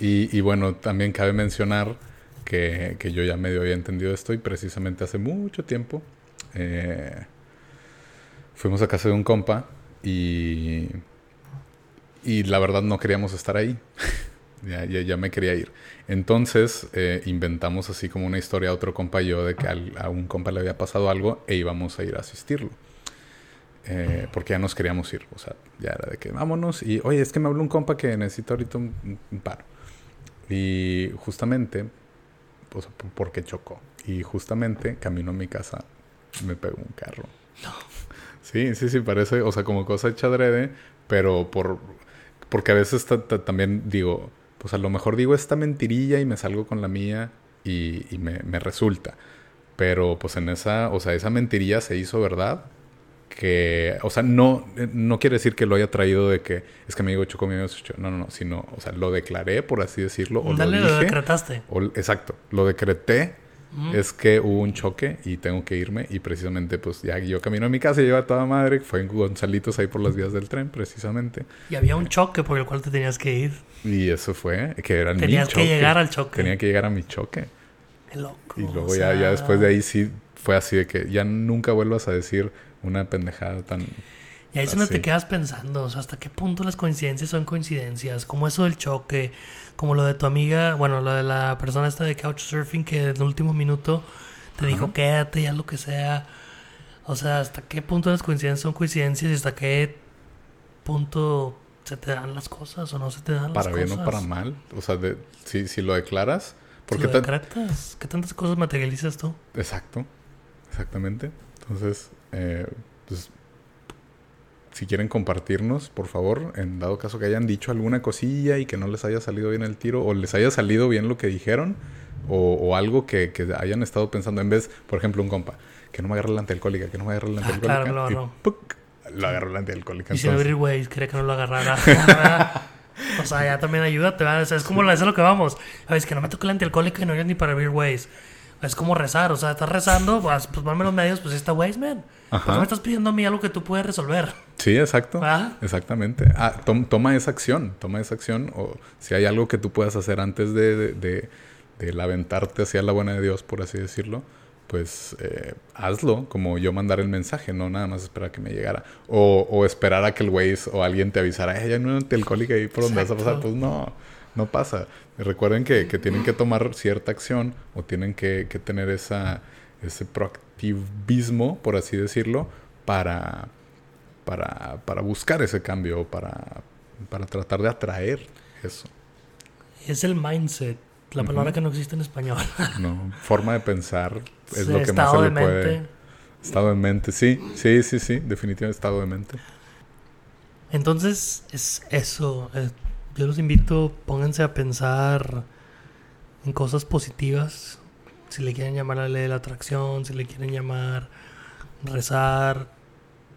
S1: Y, y bueno, también cabe mencionar que, que yo ya medio había entendido esto y precisamente hace mucho tiempo eh, fuimos a casa de un compa y, y la verdad no queríamos estar ahí. <laughs> ya, ya, ya me quería ir. Entonces eh, inventamos así como una historia a otro compa y yo de que a un compa le había pasado algo e íbamos a ir a asistirlo. Eh, porque ya nos queríamos ir. O sea, ya era de que vámonos. Y oye, es que me habló un compa que necesita ahorita un, un paro. Y justamente, o sea, porque chocó. Y justamente camino a mi casa, me pegó un carro. Sí, sí, sí, parece, o sea, como cosa hecha adrede, pero por. Porque a veces ta- ta- también digo, pues a lo mejor digo esta mentirilla y me salgo con la mía y, y me, me resulta. Pero pues en esa, o sea, esa mentirilla se hizo verdad. Que, o sea, no, no quiere decir que lo haya traído de que es que mi amigo chocó, mi amigo. No, no, no, sino, o sea, lo declaré, por así decirlo, o
S2: Dale,
S1: lo
S2: lo
S1: dije.
S2: decretaste.
S1: o- exacto, lo decreté.
S2: Mm.
S1: Es que hubo un choque y tengo que irme. Y precisamente, pues ya yo camino a mi casa y lleva toda madre. Fue en Gonzalitos ahí por las vías del tren, precisamente.
S2: Y había un choque por el cual te tenías que ir.
S1: Y eso fue, que era mi
S2: Tenías que
S1: choque.
S2: llegar al choque.
S1: Tenía que llegar a mi choque.
S2: Qué loco.
S1: Y luego
S2: o
S1: ya, ya después de ahí sí fue así de que ya nunca vuelvas a decir una pendejada tan...
S2: Y ahí es donde te quedas pensando, o sea, hasta qué punto las coincidencias son coincidencias, como eso del choque, como lo de tu amiga, bueno, lo de la persona esta de Couchsurfing que en el último minuto te dijo quédate, ya lo que sea. O sea, hasta qué punto las coincidencias son coincidencias y hasta qué punto se te dan las cosas o no se te dan
S1: Para
S2: las
S1: bien
S2: cosas.
S1: o para mal. O sea, de, si, si lo declaras...
S2: Si
S1: Porque
S2: lo
S1: ta-
S2: decretas, ¿qué tantas cosas materializas tú?
S1: Exacto, exactamente. Entonces, eh, pues, si quieren compartirnos, por favor, en dado caso que hayan dicho alguna cosilla y que no les haya salido bien el tiro, o les haya salido bien lo que dijeron, o, o algo que, que hayan estado pensando, en vez, por ejemplo, un compa, que no me agarre la antialcohólica, que no me agarre la
S2: Ah,
S1: antialcohólica.
S2: claro, lo
S1: y
S2: agarró.
S1: ¡puc! lo agarró la antialcohólica.
S2: Y sin
S1: Entonces,
S2: abrir güey, quería que no lo agarrara. <laughs> o sea, ya también ayúdate, ¿verdad? O sea, es como la- es lo que vamos. A veces que no me toque la antialcohólica y no hay ni para abrir güeyes. Es como rezar, o sea, estás rezando, pues, pues ponme los medios, pues está güeyes, man. ¿Por qué
S1: Ajá.
S2: me estás pidiendo a mí algo que tú puedes resolver?
S1: Sí, exacto.
S2: ¿Ah?
S1: Exactamente. Ah, tom- toma esa acción, toma esa acción. O si hay algo que tú puedas hacer antes de, de, de, de el aventarte hacia la buena de Dios, por así decirlo, pues eh, hazlo, como yo mandar el mensaje, no nada más esperar a que me llegara. O, o esperar a que el güey o alguien te avisara, "Eh, ya no hay una alcohólica ahí por donde vas a pasar. Pues no, no pasa. Recuerden que, que tienen que tomar cierta acción o tienen que, que tener esa, ese proactivismo, por así decirlo, para, para, para buscar ese cambio, para, para tratar de atraer eso.
S2: Es el mindset, la palabra que no existe en español. <laughs>
S1: ¿no? Forma de pensar <laughs> es
S2: Sí,
S1: lo que más se le
S2: de
S1: puede... Estado de mente, sí, sí, sí, sí, definitivamente estado de mente.
S2: Entonces, es eso. Yo los invito, pónganse a pensar en cosas positivas. Si le quieren llamar la ley de la atracción, si le quieren llamar rezar,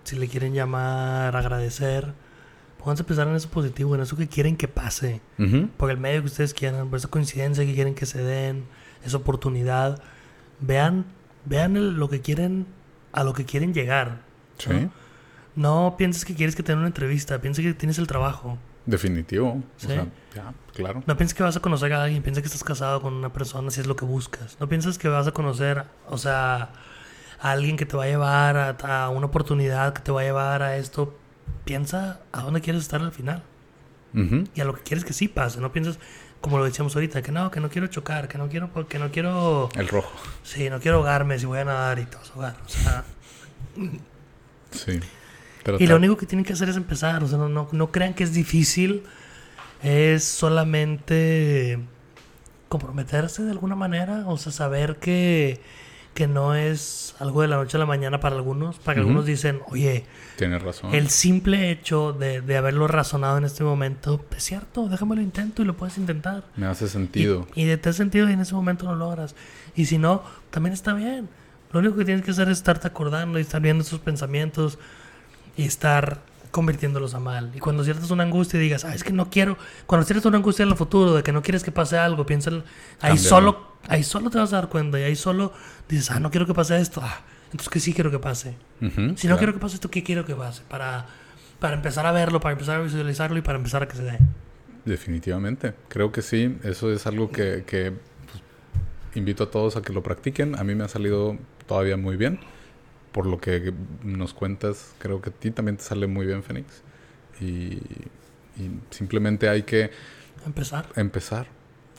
S2: si le quieren llamar agradecer. Pónganse a pensar en eso positivo, en eso que quieren que pase. Por el medio que ustedes quieran, por esa coincidencia que quieren que se den, esa oportunidad. Vean, vean el- lo que quieren, a lo que quieren llegar.
S1: Sí,
S2: ¿no? No pienses que quieres que te den una entrevista, piensa que tienes el trabajo.
S1: Definitivo.
S2: Sí.
S1: O sea, ya, claro.
S2: No pienses que vas a conocer a alguien, piensa que estás casado con una persona si es lo que buscas. No pienses que vas a conocer, o sea, a alguien que te va a llevar a, a una oportunidad, que te va a llevar a esto. Piensa a dónde quieres estar al final y a lo que quieres que sí pase. No pienses, como lo decíamos ahorita, que no, que no quiero chocar, que no quiero, que no quiero,
S1: El rojo.
S2: sí, no quiero ahogarme si voy a nadar y te vas a ahogar. O sea,
S1: Sí.
S2: Y
S1: Tratar-
S2: lo único que tienen que hacer es empezar. O sea, no, no, no crean que es difícil. Es solamente comprometerse de alguna manera. O sea, saber que, que no es algo de la noche a la mañana para algunos. Para que
S1: Ujú.
S2: algunos dicen, oye,
S1: Tienes razón.
S2: el simple hecho de, de haberlo razonado en este momento es cierto. Déjame lo intento y lo puedes intentar.
S1: Me hace
S2: Y,
S1: sentido.
S2: y de tal sentido y en ese momento lo logras. Y si no, también está bien. Lo único que tienes que hacer es estarte acordando y estar viendo esos pensamientos y estar convirtiéndolos a mal. Y cuando sientas una angustia y digas, ah, es que no quiero, cuando sientas una angustia en el futuro de que no quieres que pase algo, piensa, en- ahí solo Ahí solo te vas a dar cuenta y ahí solo dices, ah, no quiero que pase esto. Ah, entonces que sí quiero que pase. Si no quiero que pase esto, ¿qué quiero que pase? Para, para empezar a verlo, para empezar a visualizarlo y para empezar a que se dé.
S1: Definitivamente. Creo que sí. Eso es algo que, que, pues, invito a todos a que lo practiquen. A mí me ha salido todavía muy bien. Por lo que nos cuentas, creo que a ti también te sale muy bien, Fénix. Y, y simplemente hay que
S2: Empezar.
S1: empezar.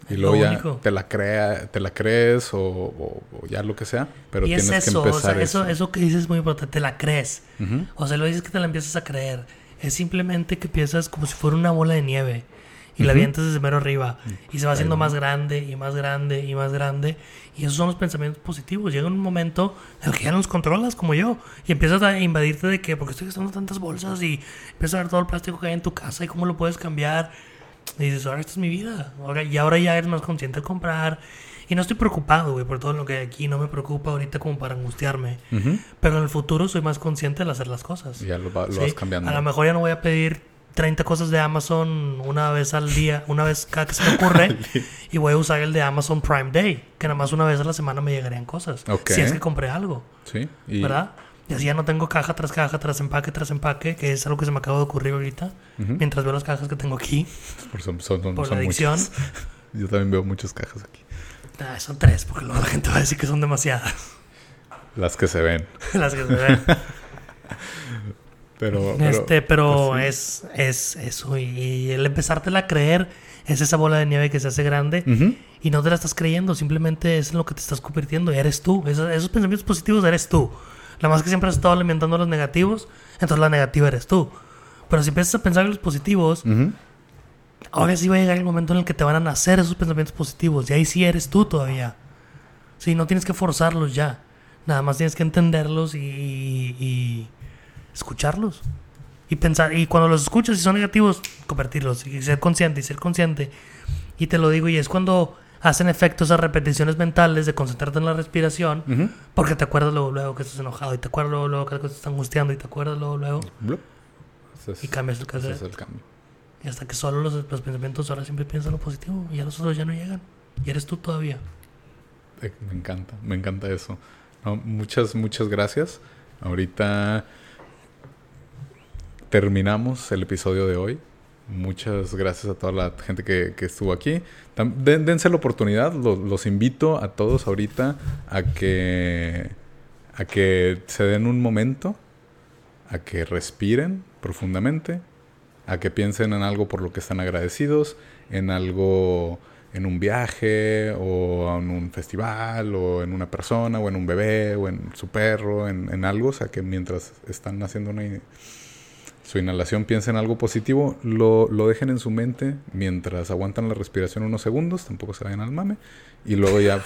S1: Y
S2: Es
S1: luego ya
S2: único.
S1: te la, crea, te la crees o, o- o ya lo que sea. Pero
S2: y es
S1: tienes
S2: eso,
S1: que
S2: o sea,
S1: empezar
S2: eso, eso que dices es muy importante, te la crees. O sea, lo dices que te la empiezas a creer. Es simplemente que piensas como si fuera una bola de nieve. Y la avientas desde mero arriba. Y se va haciendo más grande y más grande y más grande. Y esos son los pensamientos positivos. Llega un momento en el que ya no los controlas como yo. Y empiezas a invadirte de que, porque estoy gastando tantas bolsas y empiezas a ver todo el plástico que hay en tu casa y cómo lo puedes cambiar. Y dices, ahora esta es mi vida. Ahora, y ahora ya eres más consciente de comprar. Y no estoy preocupado, güey, por todo lo que hay aquí. No me preocupa ahorita como para angustiarme.
S1: Ujú.
S2: Pero en el futuro soy más consciente al hacer las cosas.
S1: Ya lo, va- lo
S2: Sí,
S1: vas cambiando.
S2: A lo mejor ya no voy a pedir 30 cosas de Amazon una vez al día, una vez cada que se me ocurre. <laughs> y voy a usar el de Amazon Prime Day, que nada más una vez a la semana me llegarían cosas. Si es que compré algo,
S1: Sí. Y,
S2: ¿verdad? Y así ya no tengo caja tras caja, tras empaque, tras empaque, que es algo que se me acaba de ocurrir ahorita, mientras veo las cajas que tengo aquí,
S1: Por, son, son- son-
S2: por
S1: son
S2: la adicción.
S1: muchas. <laughs> Yo también veo muchas cajas aquí.
S2: Ah, son tres, porque luego la gente va a decir que son demasiadas
S1: Las que se ven. <laughs>
S2: las que se ven.
S1: Pero, pero-
S2: este, pero
S1: pues
S2: es, es eso. Y, y el empezártela a creer es esa bola de nieve que se hace grande. Y no te la estás creyendo, simplemente es en lo que te estás convirtiendo. Eres tú. Esos, esos pensamientos positivos eres tú. Nada más que siempre has estado alimentando los negativos, entonces la negativa eres tú. Pero si empiezas a pensar en los positivos, ahora sí va a llegar el momento en el que te van a nacer esos pensamientos positivos. Y ahí sí eres tú todavía. Sí, no tienes que forzarlos ya. Nada más tienes que entenderlos y, y- y escucharlos. Y pensar, y cuando los escuchas y son negativos, convertirlos. Y ser consciente y ser consciente. Y te lo digo, y es cuando hacen efecto esas repeticiones mentales de concentrarte en la respiración,
S1: Ujú.
S2: porque te acuerdas luego, luego que estás enojado, y te acuerdas luego, luego que te está angustiando, y te acuerdas luego, luego,
S1: es,
S2: y cambias el hacer.
S1: es el cambio.
S2: Y hasta que solo los, los pensamientos ahora siempre piensan lo positivo, y ya los otros ya no llegan. Y eres tú todavía.
S1: Eh, Me encanta, me encanta eso. No, muchas, muchas gracias. Ahorita terminamos el episodio de hoy. Muchas gracias a toda la gente que, estuvo aquí. Dense la oportunidad, lo- los invito a todos ahorita a que, a que se den un momento, a que respiren profundamente, a que piensen en algo por lo que están agradecidos, en algo, en un viaje, o en un festival, o en una persona, o en un bebé, o en su perro, en, en algo. O sea, que mientras están haciendo una, su inhalación piensen en algo positivo, lo, lo dejen en su mente mientras aguantan la respiración unos segundos, tampoco se vayan al mame, y luego ya,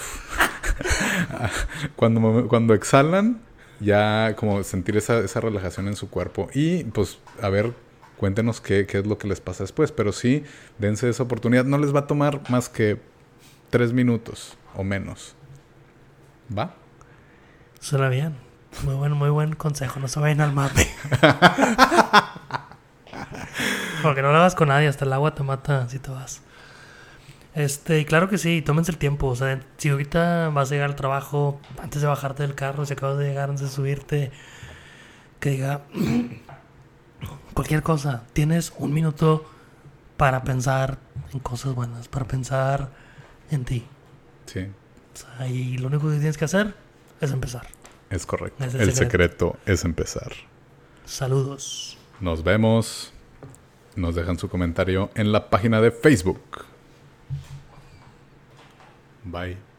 S1: <laughs> cuando, cuando exhalan, ya como sentir esa, esa relajación en su cuerpo. Y pues, a ver, cuéntenos qué, qué es lo que les pasa después. Pero sí, dense esa oportunidad. No les va a tomar más que tres minutos o menos. ¿Va?
S2: Suena bien. Muy buen, muy buen consejo. No se vayan al mame. <laughs> Porque no lo hagas con nadie. Hasta el agua te mata si te vas. Este, y claro que sí, tómense el tiempo. O sea, si ahorita vas a llegar al trabajo, antes de bajarte del carro, si acabas de llegar, antes de subirte, que diga <clears throat> cualquier cosa, tienes un minuto para pensar en cosas buenas, para pensar en ti.
S1: Sí,
S2: O sea, y lo único que tienes que hacer es empezar.
S1: es correcto.
S2: Es el
S1: el
S2: secreto.
S1: secreto es empezar.
S2: Saludos.
S1: Nos vemos. Nos dejan su comentario en la página de Facebook. Bye.